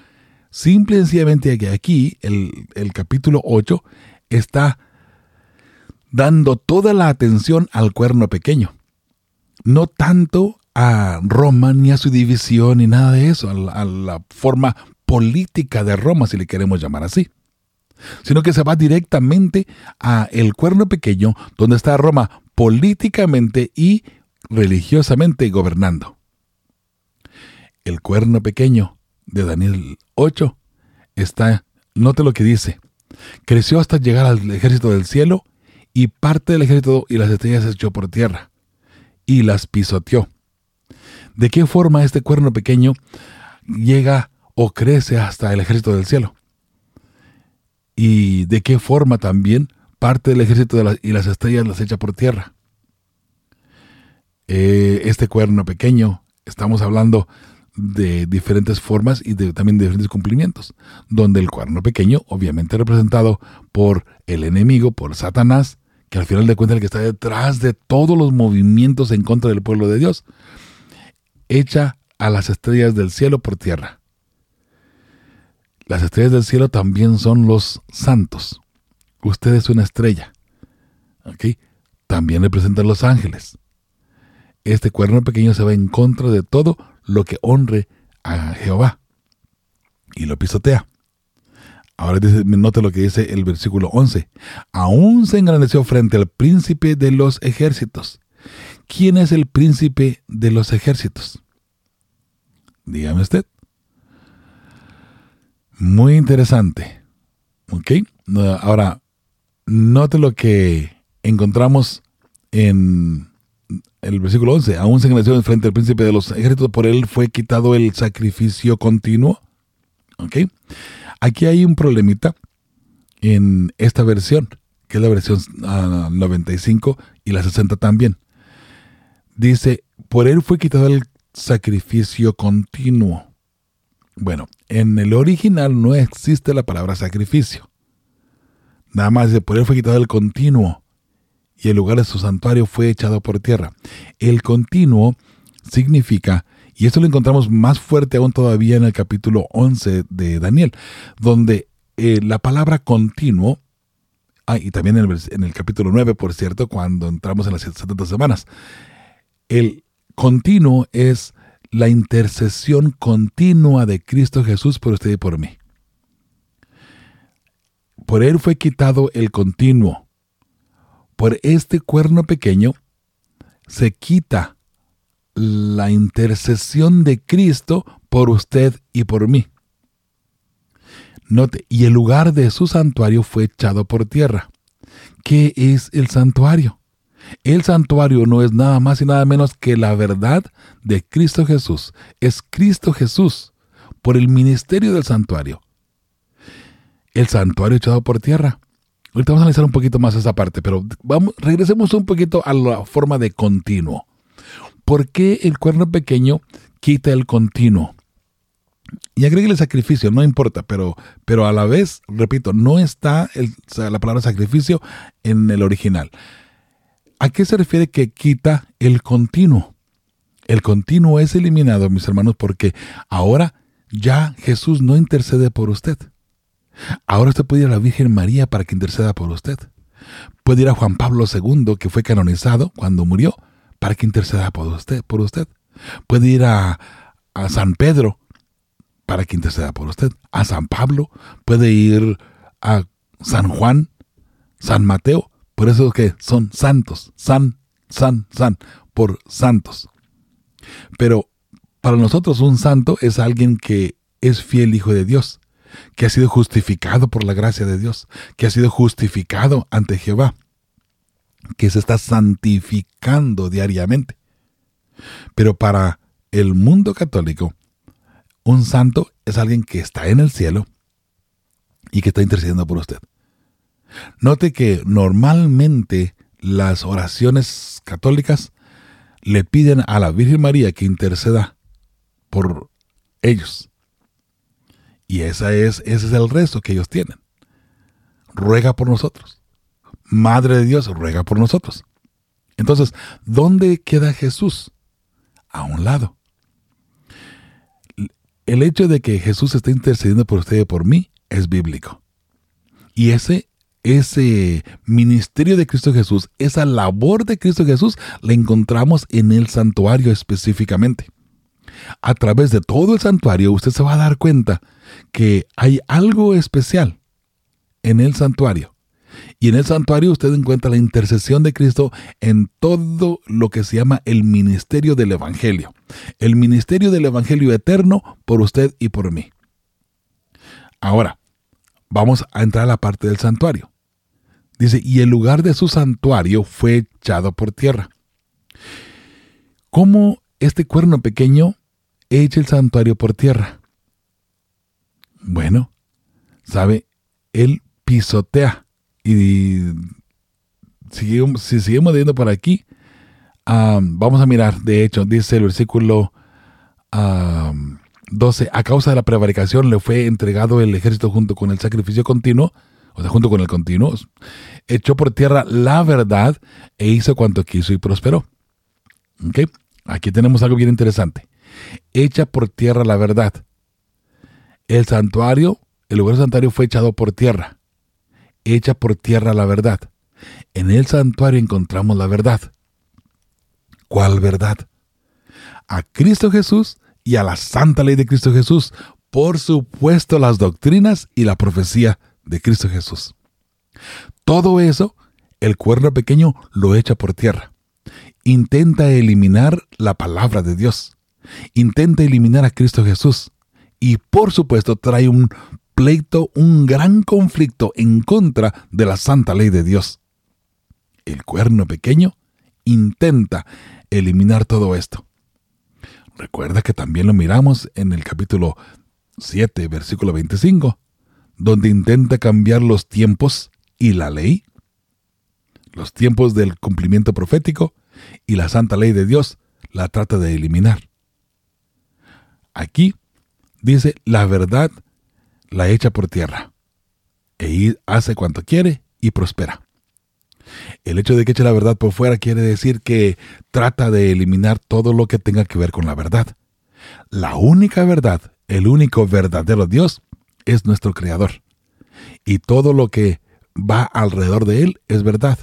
Simple y sencillamente que aquí el, el capítulo 8 está dando toda la atención al cuerno pequeño. No tanto a Roma ni a su división ni nada de eso, a la, a la forma política de Roma, si le queremos llamar así sino que se va directamente a el cuerno pequeño donde está Roma políticamente y religiosamente gobernando. El cuerno pequeño de Daniel 8 está, note lo que dice, creció hasta llegar al ejército del cielo y parte del ejército y las estrellas echó por tierra y las pisoteó. ¿De qué forma este cuerno pequeño llega o crece hasta el ejército del cielo? ¿Y de qué forma también parte del ejército y las estrellas las echa por tierra? Eh, este cuerno pequeño, estamos hablando de diferentes formas y también de diferentes cumplimientos, donde el cuerno pequeño, obviamente representado por el enemigo, por Satanás, que al final de cuentas el que está detrás de todos los movimientos en contra del pueblo de Dios, echa a las estrellas del cielo por tierra. Las estrellas del cielo también son los santos. Usted es una estrella. ¿Ok? También representan los ángeles. Este cuerno pequeño se va en contra de todo lo que honre a Jehová. Y lo pisotea. Ahora dice, note lo que dice el versículo 11. Aún se engrandeció frente al príncipe de los ejércitos. ¿Quién es el príncipe de los ejércitos? Dígame usted. Muy interesante. ¿Ok? Ahora, note lo que encontramos en el versículo 11. Aún se engrandeció frente al príncipe de los ejércitos, por él fue quitado el sacrificio continuo. ¿Ok? Aquí hay un problemita en esta versión, que es la versión 95 ah, y la 60 también. Dice, por él fue quitado el sacrificio continuo. Bueno, en el original no existe la palabra sacrificio. Nada más de él fue quitado el continuo y el lugar de su santuario fue echado por tierra. El continuo significa, y esto lo encontramos más fuerte aún todavía en el capítulo 11 de Daniel, donde eh, la palabra continuo, ah, y también en el, en el capítulo 9, por cierto, cuando entramos en las 70 semanas, el continuo es la intercesión continua de Cristo Jesús por usted y por mí. Por él fue quitado el continuo. Por este cuerno pequeño se quita la intercesión de Cristo por usted y por mí. Note, y el lugar de su santuario fue echado por tierra. ¿Qué es el santuario? El santuario no es nada más y nada menos que la verdad de Cristo Jesús. Es Cristo Jesús por el ministerio del santuario. El santuario echado por tierra. Ahorita vamos a analizar un poquito más esa parte, pero vamos, regresemos un poquito a la forma de continuo. ¿Por qué el cuerno pequeño quita el continuo? Y agregue el sacrificio, no importa, pero, pero a la vez, repito, no está la palabra sacrificio en el original. ¿A qué se refiere que quita el continuo? El continuo es eliminado, mis hermanos, porque ahora ya Jesús no intercede por usted. Ahora usted puede ir a la Virgen María para que interceda por usted. Puede ir a Juan Pablo II, que fue canonizado cuando murió, para que interceda por usted. Por usted. Puede ir a, a San Pedro para que interceda por usted. A San Pablo. Puede ir a San Juan, San Mateo, por eso es que son santos, san, san, san, por santos. Pero para nosotros un santo es alguien que es fiel hijo de Dios, que ha sido justificado por la gracia de Dios, que ha sido justificado ante Jehová, que se está santificando diariamente. Pero para el mundo católico, un santo es alguien que está en el cielo y que está intercediendo por usted. Note que normalmente las oraciones católicas le piden a la Virgen María que interceda por ellos. Y esa es, ese es el resto que ellos tienen. Ruega por nosotros. Madre de Dios, ruega por nosotros. Entonces, ¿dónde queda Jesús? A un lado. El hecho de que Jesús esté intercediendo por usted y por mí es bíblico. Y ese ese ministerio de Cristo Jesús, esa labor de Cristo Jesús, la encontramos en el santuario específicamente. A través de todo el santuario usted se va a dar cuenta que hay algo especial en el santuario. Y en el santuario usted encuentra la intercesión de Cristo en todo lo que se llama el ministerio del Evangelio. El ministerio del Evangelio eterno por usted y por mí. Ahora, vamos a entrar a la parte del santuario. Dice, y el lugar de su santuario fue echado por tierra. ¿Cómo este cuerno pequeño echa el santuario por tierra? Bueno, sabe, él pisotea. Y si seguimos viendo por aquí, vamos a mirar, de hecho, dice el versículo 12, a causa de la prevaricación le fue entregado el ejército junto con el sacrificio continuo, o sea, junto con el continuo, echó por tierra la verdad e hizo cuanto quiso y prosperó. ¿Okay? Aquí tenemos algo bien interesante. Echa por tierra la verdad. El santuario, el lugar santuario fue echado por tierra. Echa por tierra la verdad. En el santuario encontramos la verdad. ¿Cuál verdad? A Cristo Jesús y a la santa ley de Cristo Jesús. Por supuesto, las doctrinas y la profecía de Cristo Jesús. Todo eso, el cuerno pequeño lo echa por tierra. Intenta eliminar la palabra de Dios. Intenta eliminar a Cristo Jesús. Y por supuesto trae un pleito, un gran conflicto en contra de la santa ley de Dios. El cuerno pequeño intenta eliminar todo esto. Recuerda que también lo miramos en el capítulo 7, versículo 25, donde intenta cambiar los tiempos y la ley, los tiempos del cumplimiento profético y la santa ley de Dios la trata de eliminar. Aquí dice la verdad la echa por tierra e hace cuanto quiere y prospera. El hecho de que eche la verdad por fuera quiere decir que trata de eliminar todo lo que tenga que ver con la verdad. La única verdad, el único verdadero Dios, es nuestro Creador. Y todo lo que va alrededor de Él es verdad.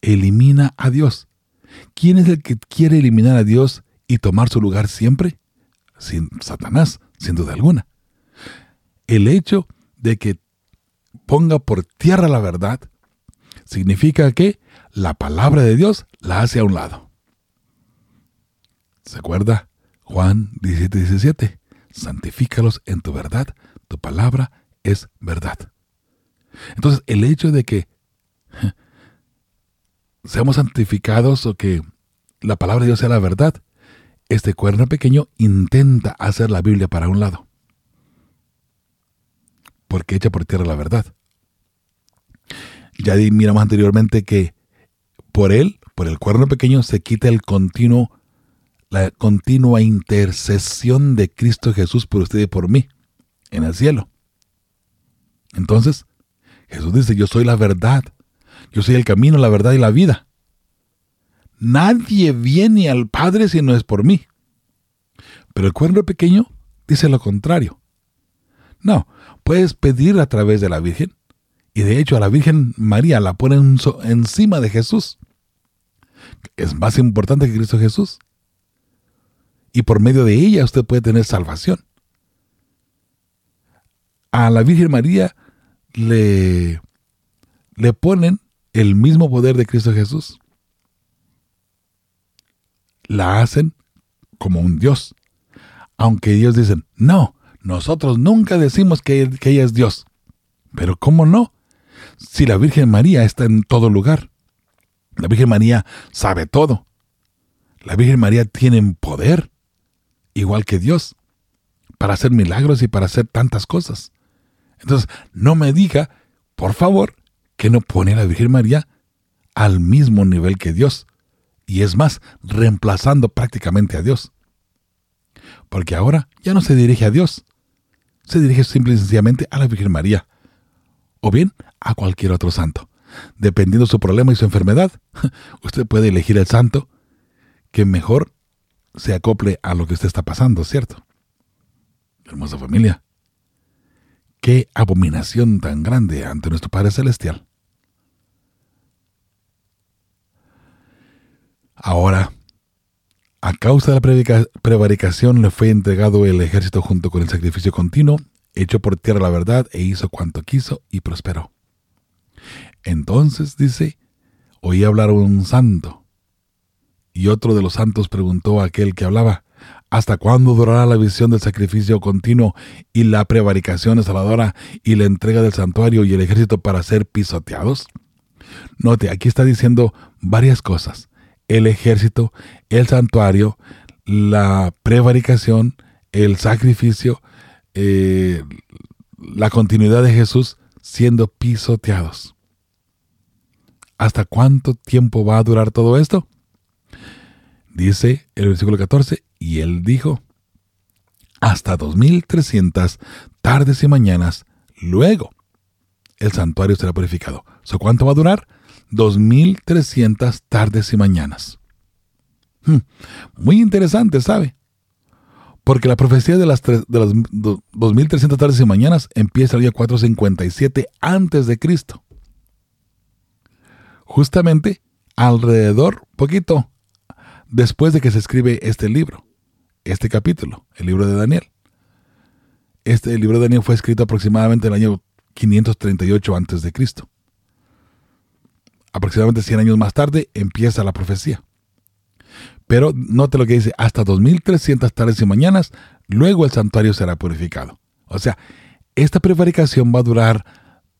Elimina a Dios. ¿Quién es el que quiere eliminar a Dios y tomar su lugar siempre? Sin Satanás, sin duda alguna. El hecho de que ponga por tierra la verdad significa que la palabra de Dios la hace a un lado. ¿Se acuerda? Juan 17, 17. Santifícalos en tu verdad, tu palabra es verdad. Entonces, el hecho de que seamos santificados o que la palabra de Dios sea la verdad, este cuerno pequeño intenta hacer la Biblia para un lado. Porque echa por tierra la verdad. Ya miramos anteriormente que por él, por el cuerno pequeño, se quita el continuo, la continua intercesión de Cristo Jesús por usted y por mí en el cielo. Entonces, Jesús dice, yo soy la verdad, yo soy el camino, la verdad y la vida. Nadie viene al Padre si no es por mí. Pero el cuerno pequeño dice lo contrario. No, puedes pedir a través de la Virgen, y de hecho a la Virgen María la ponen encima de Jesús. Es más importante que Cristo Jesús. Y por medio de ella usted puede tener salvación. A la Virgen María le, le ponen el mismo poder de Cristo Jesús. La hacen como un Dios. Aunque ellos dicen, no, nosotros nunca decimos que, ella es Dios. Pero ¿cómo no? si la Virgen María está en todo lugar? La Virgen María sabe todo. La Virgen María tiene poder, igual que Dios, para hacer milagros y para hacer tantas cosas. Entonces, no me diga, por favor, que no pone a la Virgen María al mismo nivel que Dios. Y es más, reemplazando prácticamente a Dios. Porque ahora ya no se dirige a Dios, se dirige simple y sencillamente a la Virgen María o bien a cualquier otro santo. Dependiendo de su problema y su enfermedad, usted puede elegir el santo que mejor se acople a lo que usted está pasando, ¿cierto? Hermosa familia. qué abominación tan grande ante nuestro Padre Celestial. Ahora, a causa de la prevaricación le fue entregado el ejército junto con el sacrificio continuo, echó por tierra la verdad e hizo cuanto quiso y prosperó. Entonces, dice, oí hablar a un santo. Y otro de los santos preguntó a aquel que hablaba, ¿hasta cuándo durará la visión del sacrificio continuo y la prevaricación desaladora y la entrega del santuario y el ejército para ser pisoteados? Note, aquí está diciendo varias cosas. El ejército, el santuario, la prevaricación, el sacrificio, eh, la continuidad de Jesús siendo pisoteados. ¿Hasta cuánto tiempo va a durar todo esto? Dice el versículo 14, y él dijo, hasta 2300 tardes y mañanas, luego el santuario será purificado. ¿So cuánto va a durar? 2300 tardes y mañanas. Hmm, muy interesante, ¿sabe? Porque la profecía de las, de las 2300 tardes y mañanas empieza el día 457 antes de Cristo justamente alrededor, poquito, después de que se escribe este libro, este capítulo, el libro de Daniel. Este libro de Daniel fue escrito aproximadamente en el año 538 antes de Cristo. Aproximadamente 100 años más tarde empieza la profecía. Pero note lo que dice, hasta 2300 tardes y mañanas, luego el santuario será purificado. O sea, esta prevaricación va a durar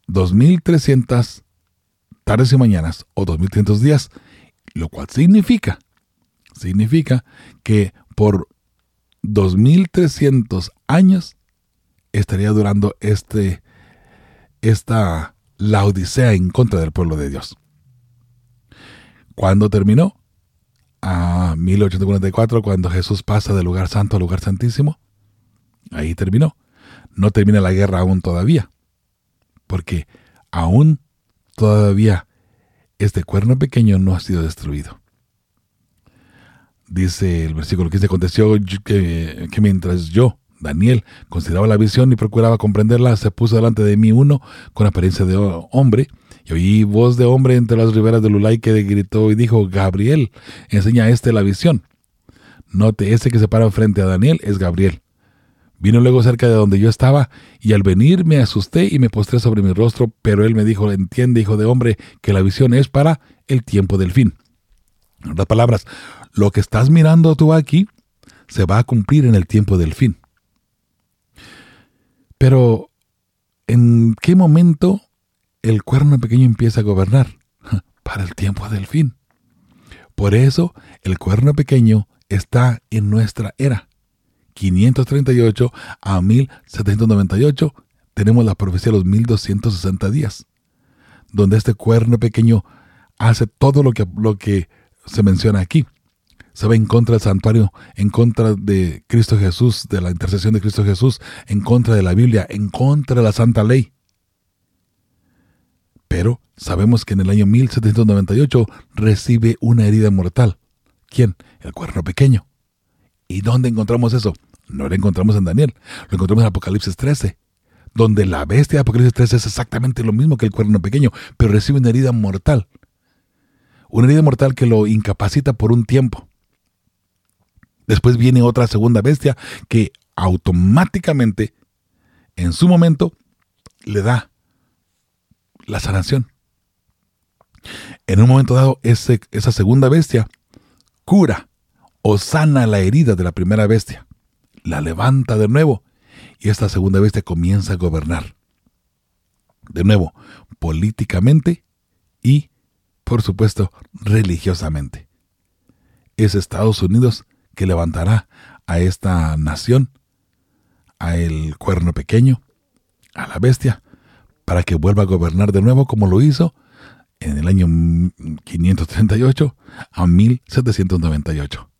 2300 tardes y mañanas o 2300 días, lo cual significa, significa que por 2300 años estaría durando este, esta, la odisea en contra del pueblo de Dios. ¿Cuándo terminó? A 1844, cuando Jesús pasa del lugar santo al lugar santísimo. Ahí terminó. No termina la guerra aún todavía. Porque aún todavía este cuerno pequeño no ha sido destruido. Dice el versículo 15, aconteció que, que mientras yo, Daniel, consideraba la visión y procuraba comprenderla, se puso delante de mí uno con apariencia de hombre, y oí voz de hombre entre las riberas del Ulay que gritó y dijo, Gabriel, enseña a este la visión. Note, ese que se para frente a Daniel es Gabriel. Vino luego cerca de donde yo estaba, y al venir me asusté y me postré sobre mi rostro, pero él me dijo, entiende, hijo de hombre, que la visión es para el tiempo del fin. En otras palabras, lo que estás mirando tú aquí se va a cumplir en el tiempo del fin. Pero, ¿en qué momento el cuerno pequeño empieza a gobernar? Para el tiempo del fin. Por eso, el cuerno pequeño está en nuestra era 538 a 1798 tenemos la profecía de los 1260 días, donde este cuerno pequeño hace todo lo que, lo que se menciona aquí. Se va en contra del santuario, en contra de Cristo Jesús, de la intercesión de Cristo Jesús, en contra de la Biblia, en contra de la Santa Ley. Pero sabemos que en el año 1798 recibe una herida mortal. ¿Quién? El cuerno pequeño. ¿Y dónde encontramos eso? No lo encontramos en Daniel, lo encontramos en Apocalipsis 13, donde la bestia de Apocalipsis 13 es exactamente lo mismo que el cuerno pequeño, pero recibe una herida mortal. Una herida mortal que lo incapacita por un tiempo. Después viene otra segunda bestia que automáticamente, en su momento, le da la sanación. En un momento dado, esa segunda bestia cura o sana la herida de la primera bestia la levanta de nuevo y esta segunda bestia comienza a gobernar. De nuevo, políticamente y, por supuesto, religiosamente. Es Estados Unidos que levantará a esta nación, a el cuerno pequeño, a la bestia, para que vuelva a gobernar de nuevo como lo hizo en el año 538 a 1798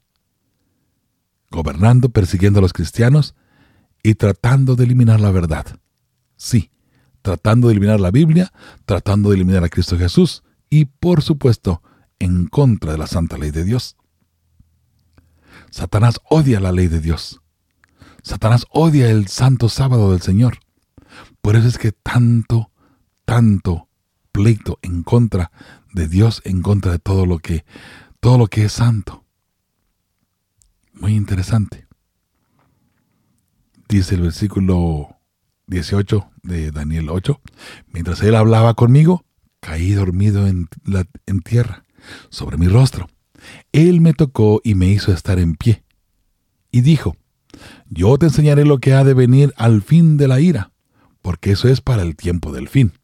gobernando, persiguiendo a los cristianos y tratando de eliminar la verdad. Sí, tratando de eliminar la Biblia, tratando de eliminar a Cristo Jesús y, por supuesto, en contra de la santa ley de Dios. Satanás odia la ley de Dios. Satanás odia el santo sábado del Señor. Por eso es que tanto, tanto pleito en contra de Dios, en contra de todo lo que, todo lo que es santo. Muy interesante. Dice el versículo 18 de Daniel 8. Mientras él hablaba conmigo, caí dormido en, la, en tierra, sobre mi rostro. Él me tocó y me hizo estar en pie. Y dijo, yo te enseñaré lo que ha de venir al fin de la ira, porque eso es para el tiempo del fin.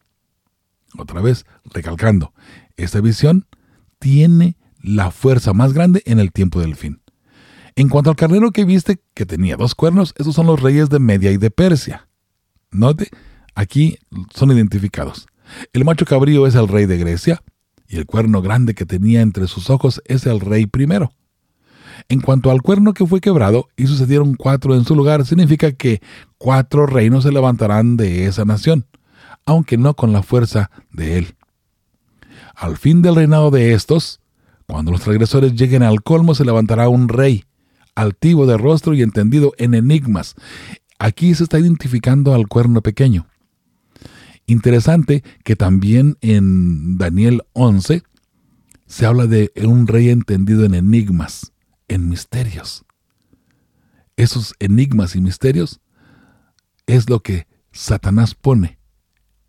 Otra vez, recalcando, esta visión tiene la fuerza más grande en el tiempo del fin. En cuanto al carnero que viste, que tenía dos cuernos, esos son los reyes de Media y de Persia. Note, aquí son identificados. El macho cabrío es el rey de Grecia, y el cuerno grande que tenía entre sus ojos es el rey primero. En cuanto al cuerno que fue quebrado y sucedieron cuatro en su lugar, significa que cuatro reinos se levantarán de esa nación, aunque no con la fuerza de él. Al fin del reinado de estos, cuando los transgresores lleguen al colmo, se levantará un rey, altivo de rostro y entendido en enigmas. Aquí se está identificando al cuerno pequeño. Interesante que también en Daniel 11 se habla de un rey entendido en enigmas, en misterios. Esos enigmas y misterios es lo que Satanás pone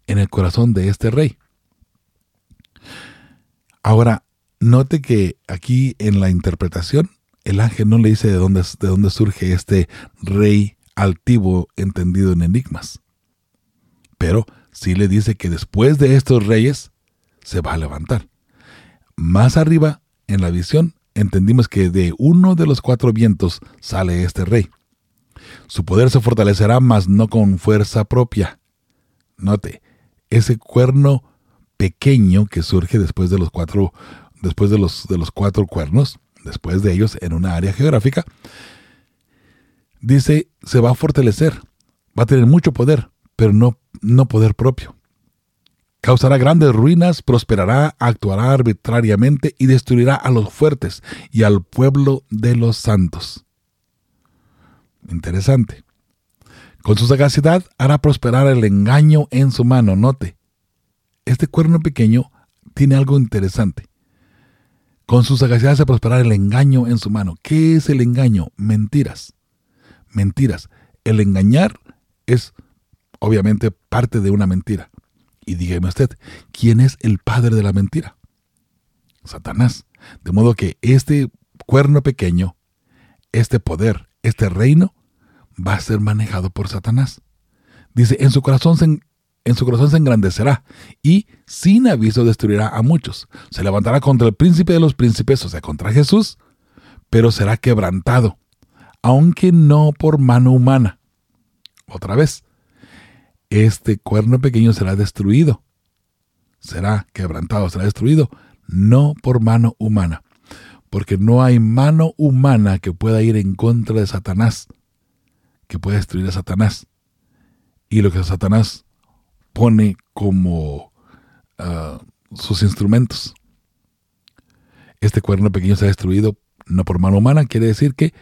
en el corazón de este rey. Ahora, note que aquí en la interpretación, el ángel no le dice de dónde, de dónde surge este rey altivo entendido en enigmas. Pero sí le dice que después de estos reyes se va a levantar. Más arriba, en la visión, entendimos que de uno de los cuatro vientos sale este rey. Su poder se fortalecerá, mas no con fuerza propia. Note, ese cuerno pequeño que surge después de los cuatro, después de los, de los cuatro cuernos, después de ellos en una área geográfica, dice, se va a fortalecer, va a tener mucho poder, pero no, no poder propio. Causará grandes ruinas, prosperará, actuará arbitrariamente y destruirá a los fuertes y al pueblo de los santos. Interesante. Con su sagacidad hará prosperar el engaño en su mano. Note, este cuerno pequeño tiene algo interesante. Con su sagacidad hace prosperar el engaño en su mano. ¿Qué es el engaño? Mentiras. Mentiras. El engañar es obviamente parte de una mentira. Y dígame usted, ¿quién es el padre de la mentira? Satanás. De modo que este cuerno pequeño, este poder, este reino, va a ser manejado por Satanás. Dice, en su corazón se, en su corazón se engrandecerá y sin aviso destruirá a muchos. Se levantará contra el príncipe de los príncipes, o sea, contra Jesús, pero será quebrantado, aunque no por mano humana. Otra vez, este cuerno pequeño será destruido. Será quebrantado, será destruido, no por mano humana, porque no hay mano humana que pueda ir en contra de Satanás, que pueda destruir a Satanás. Y lo que Satanás pone como ah, sus instrumentos. Este cuerno pequeño será destruido no por mano humana, quiere decir que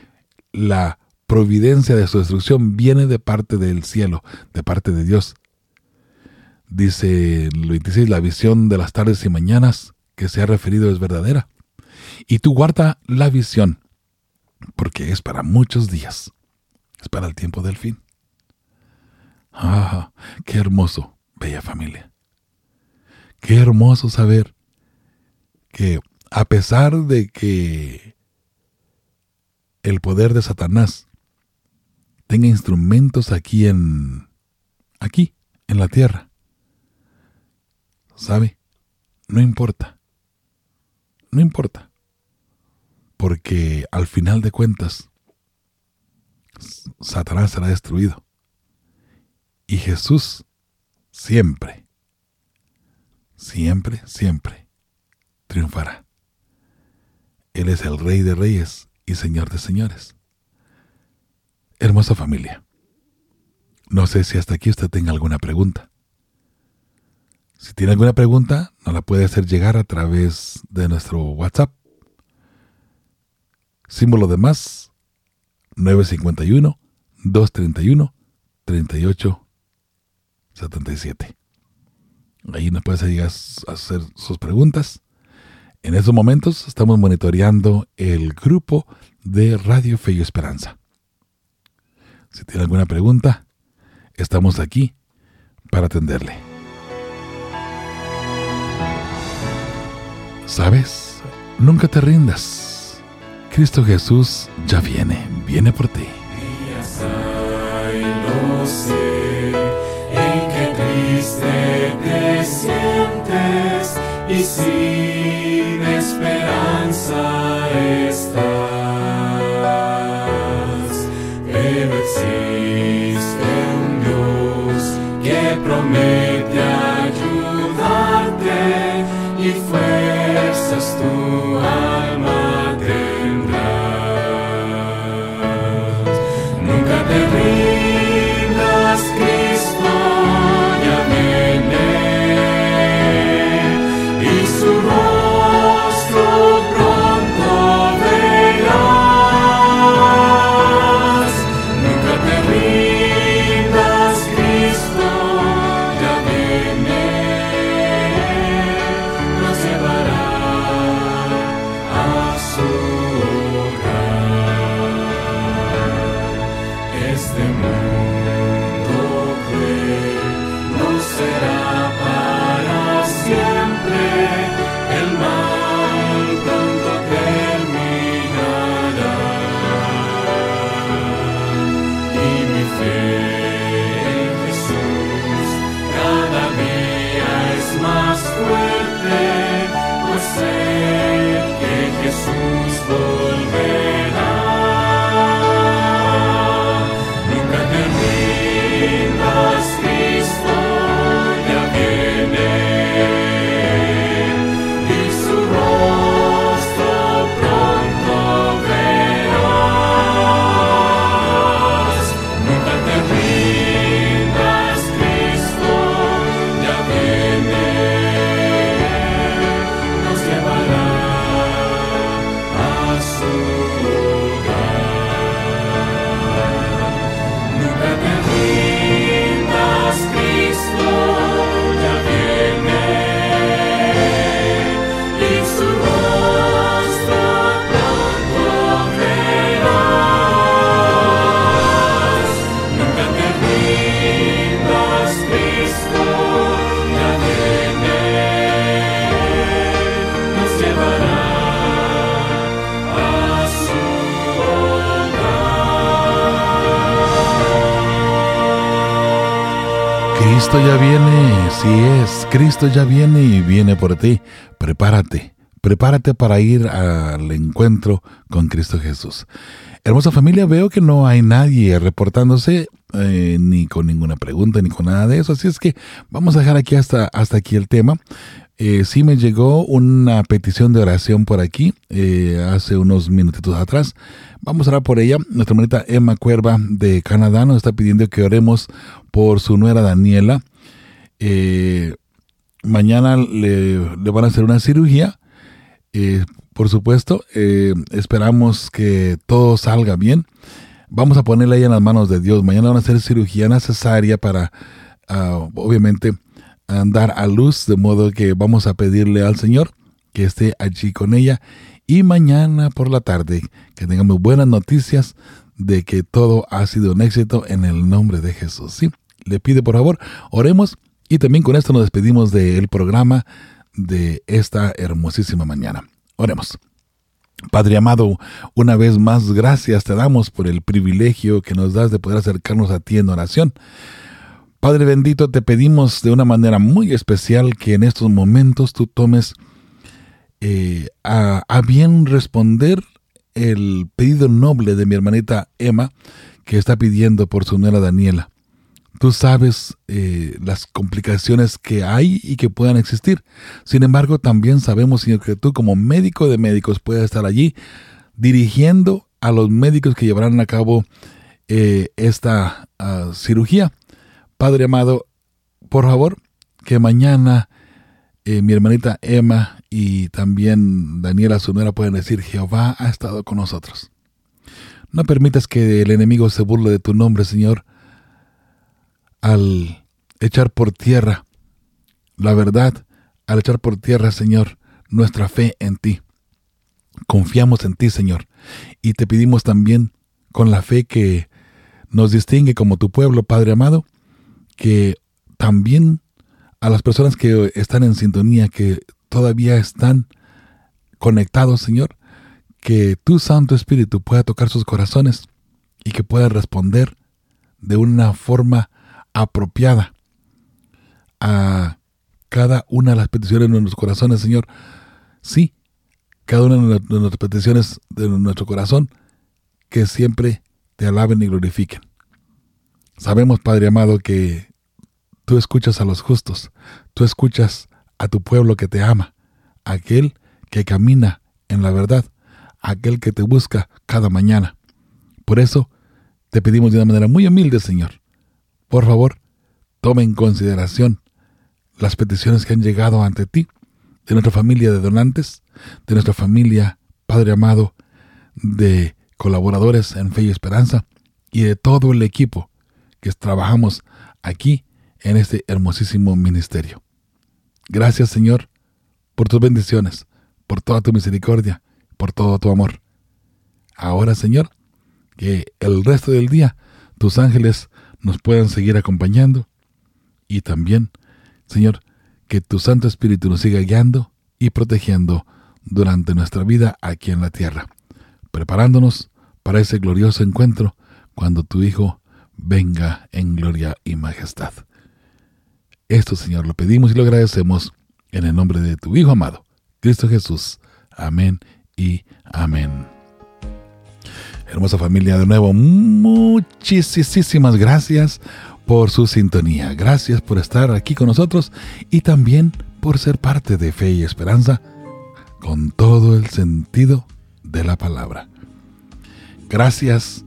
la providencia de su destrucción viene de parte del cielo, de parte de Dios. Dice el 26, la visión de las tardes y mañanas que se ha referido es verdadera. Y tú guarda la visión, porque es para muchos días, es para el tiempo del fin. Ah, qué hermoso, bella familia. Qué hermoso saber que a pesar de que el poder de Satanás tenga instrumentos aquí en aquí en la tierra. ¿Sabe? No importa. No importa. Porque al final de cuentas Satanás será destruido. Y Jesús siempre, siempre, siempre triunfará. Él es el Rey de Reyes y Señor de Señores. Hermosa familia, no sé si hasta aquí usted tenga alguna pregunta. Si tiene alguna pregunta, nos la puede hacer llegar a través de nuestro WhatsApp. Símbolo de más 951 231 38 77. Ahí nos puedes hacer sus preguntas. En estos momentos estamos monitoreando el grupo de Radio Fe y Esperanza. Si tiene alguna pregunta, estamos aquí para atenderle. ¿Sabes? Nunca te rindas. Cristo Jesús ya viene, viene por ti. en qué triste te sientes y sin que Cristo ya viene y viene por ti. Prepárate, prepárate para ir al encuentro con Cristo Jesús. Hermosa familia, veo que no hay nadie reportándose eh, ni con ninguna pregunta ni con nada de eso, así es que vamos a dejar aquí hasta, hasta aquí el tema. Eh, sí me llegó una petición de oración por aquí eh, hace unos minutitos atrás. Vamos a orar por ella. Nuestra hermanita Emma Cuerva de Canadá nos está pidiendo que oremos por su nuera Daniela. Mañana le, van a hacer una cirugía. Eh, por supuesto, eh, esperamos que todo salga bien. Vamos a ponerla ahí en las manos de Dios. Mañana van a hacer cirugía necesaria para, ah, obviamente, andar a luz, de modo que vamos a pedirle al Señor que esté allí con ella. Y mañana por la tarde, que tengamos buenas noticias de que todo ha sido un éxito en el nombre de Jesús. Sí, le pide por favor, oremos y también con esto nos despedimos del programa de esta hermosísima mañana. Oremos. Padre amado, una vez más gracias te damos por el privilegio que nos das de poder acercarnos a ti en oración. Padre bendito, te pedimos de una manera muy especial que en estos momentos tú tomes eh, a, a bien responder el pedido noble de mi hermanita Emma, que está pidiendo por su nuera Daniela. Tú sabes eh, las complicaciones que hay y que puedan existir. Sin embargo, también sabemos, Señor, que tú como médico de médicos puedes estar allí dirigiendo a los médicos que llevarán a cabo eh, esta ah, cirugía. Padre amado, por favor, que mañana eh, mi hermanita Emma y también Daniela Sunera puedan decir, Jehová ha estado con nosotros. No permitas que el enemigo se burle de tu nombre, Señor, al echar por tierra la verdad, al echar por tierra, Señor, nuestra fe en ti. Confiamos en ti, Señor, y te pedimos también, con la fe que nos distingue como tu pueblo, Padre amado, que también a las personas que están en sintonía, que todavía están conectados, Señor, que tu Santo Espíritu pueda tocar sus corazones y que pueda responder de una forma apropiada a cada una de las peticiones de nuestros corazones, Señor. Sí, cada una de nuestras peticiones de nuestro corazón, que siempre te alaben y glorifiquen. Sabemos, Padre amado, que tú escuchas a los justos, tú escuchas a tu pueblo que te ama, aquel que camina en la verdad, aquel que te busca cada mañana. Por eso te pedimos de una manera muy humilde, Señor. Por favor, tome en consideración las peticiones que han llegado ante ti, de nuestra familia de donantes, de nuestra familia, Padre amado, de colaboradores en Fe y Esperanza y de todo el equipo que trabajamos aquí en este hermosísimo ministerio. Gracias Señor por tus bendiciones, por toda tu misericordia, por todo tu amor. Ahora Señor, que el resto del día tus ángeles nos puedan seguir acompañando y también Señor, que tu Santo Espíritu nos siga guiando y protegiendo durante nuestra vida aquí en la tierra, preparándonos para ese glorioso encuentro cuando tu Hijo venga en gloria y majestad. Esto, Señor, lo pedimos y lo agradecemos en el nombre de tu Hijo amado, Cristo Jesús. Amén y amén. Hermosa familia, de nuevo, muchísimas gracias por su sintonía. Gracias por estar aquí con nosotros y también por ser parte de Fe y Esperanza con todo el sentido de la palabra. Gracias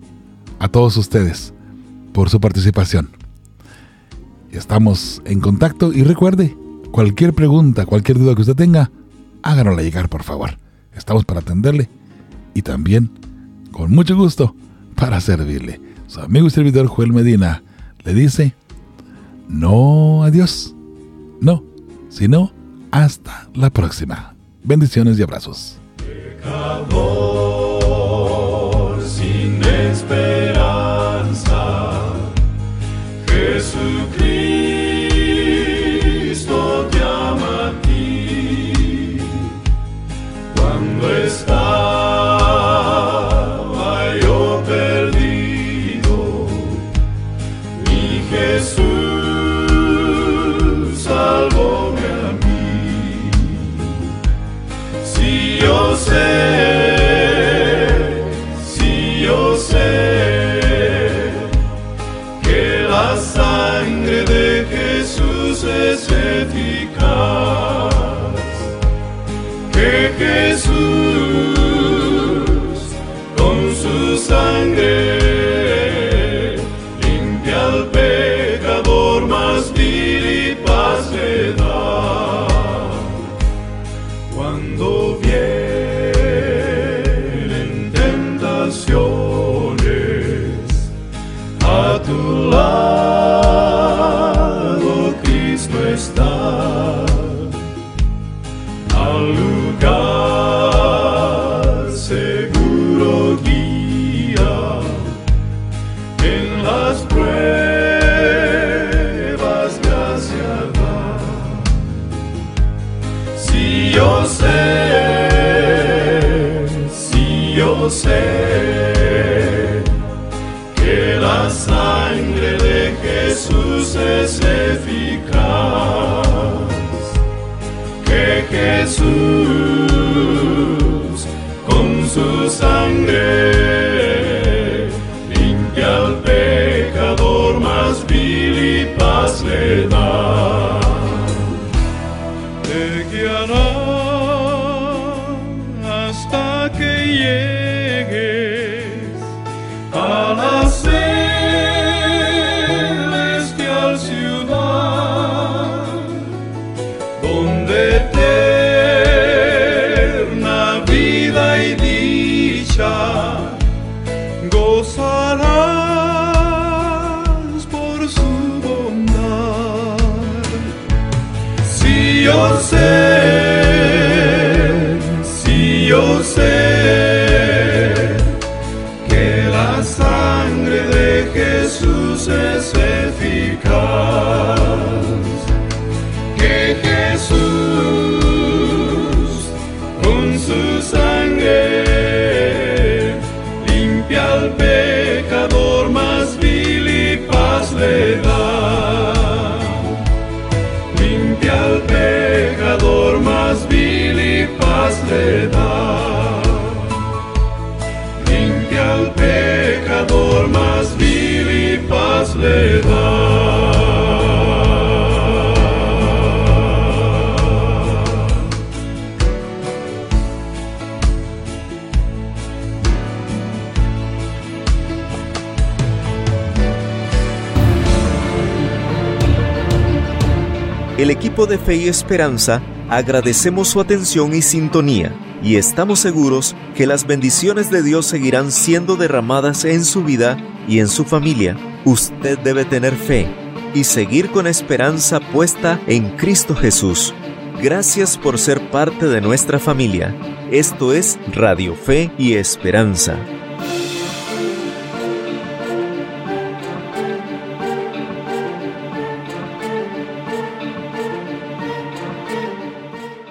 a todos ustedes por su participación. Estamos en contacto y recuerde, cualquier pregunta, cualquier duda que usted tenga, háganosla llegar por favor. Estamos para atenderle y también, con mucho gusto, para servirle. Su amigo y servidor Joel Medina le dice, no adiós, no, sino hasta la próxima. Bendiciones y abrazos. Pecador sin de Fe y Esperanza agradecemos su atención y sintonía y estamos seguros que las bendiciones de Dios seguirán siendo derramadas en su vida y en su familia. Usted debe tener fe y seguir con esperanza puesta en Cristo Jesús. Gracias por ser parte de nuestra familia. Esto es Radio Fe y Esperanza.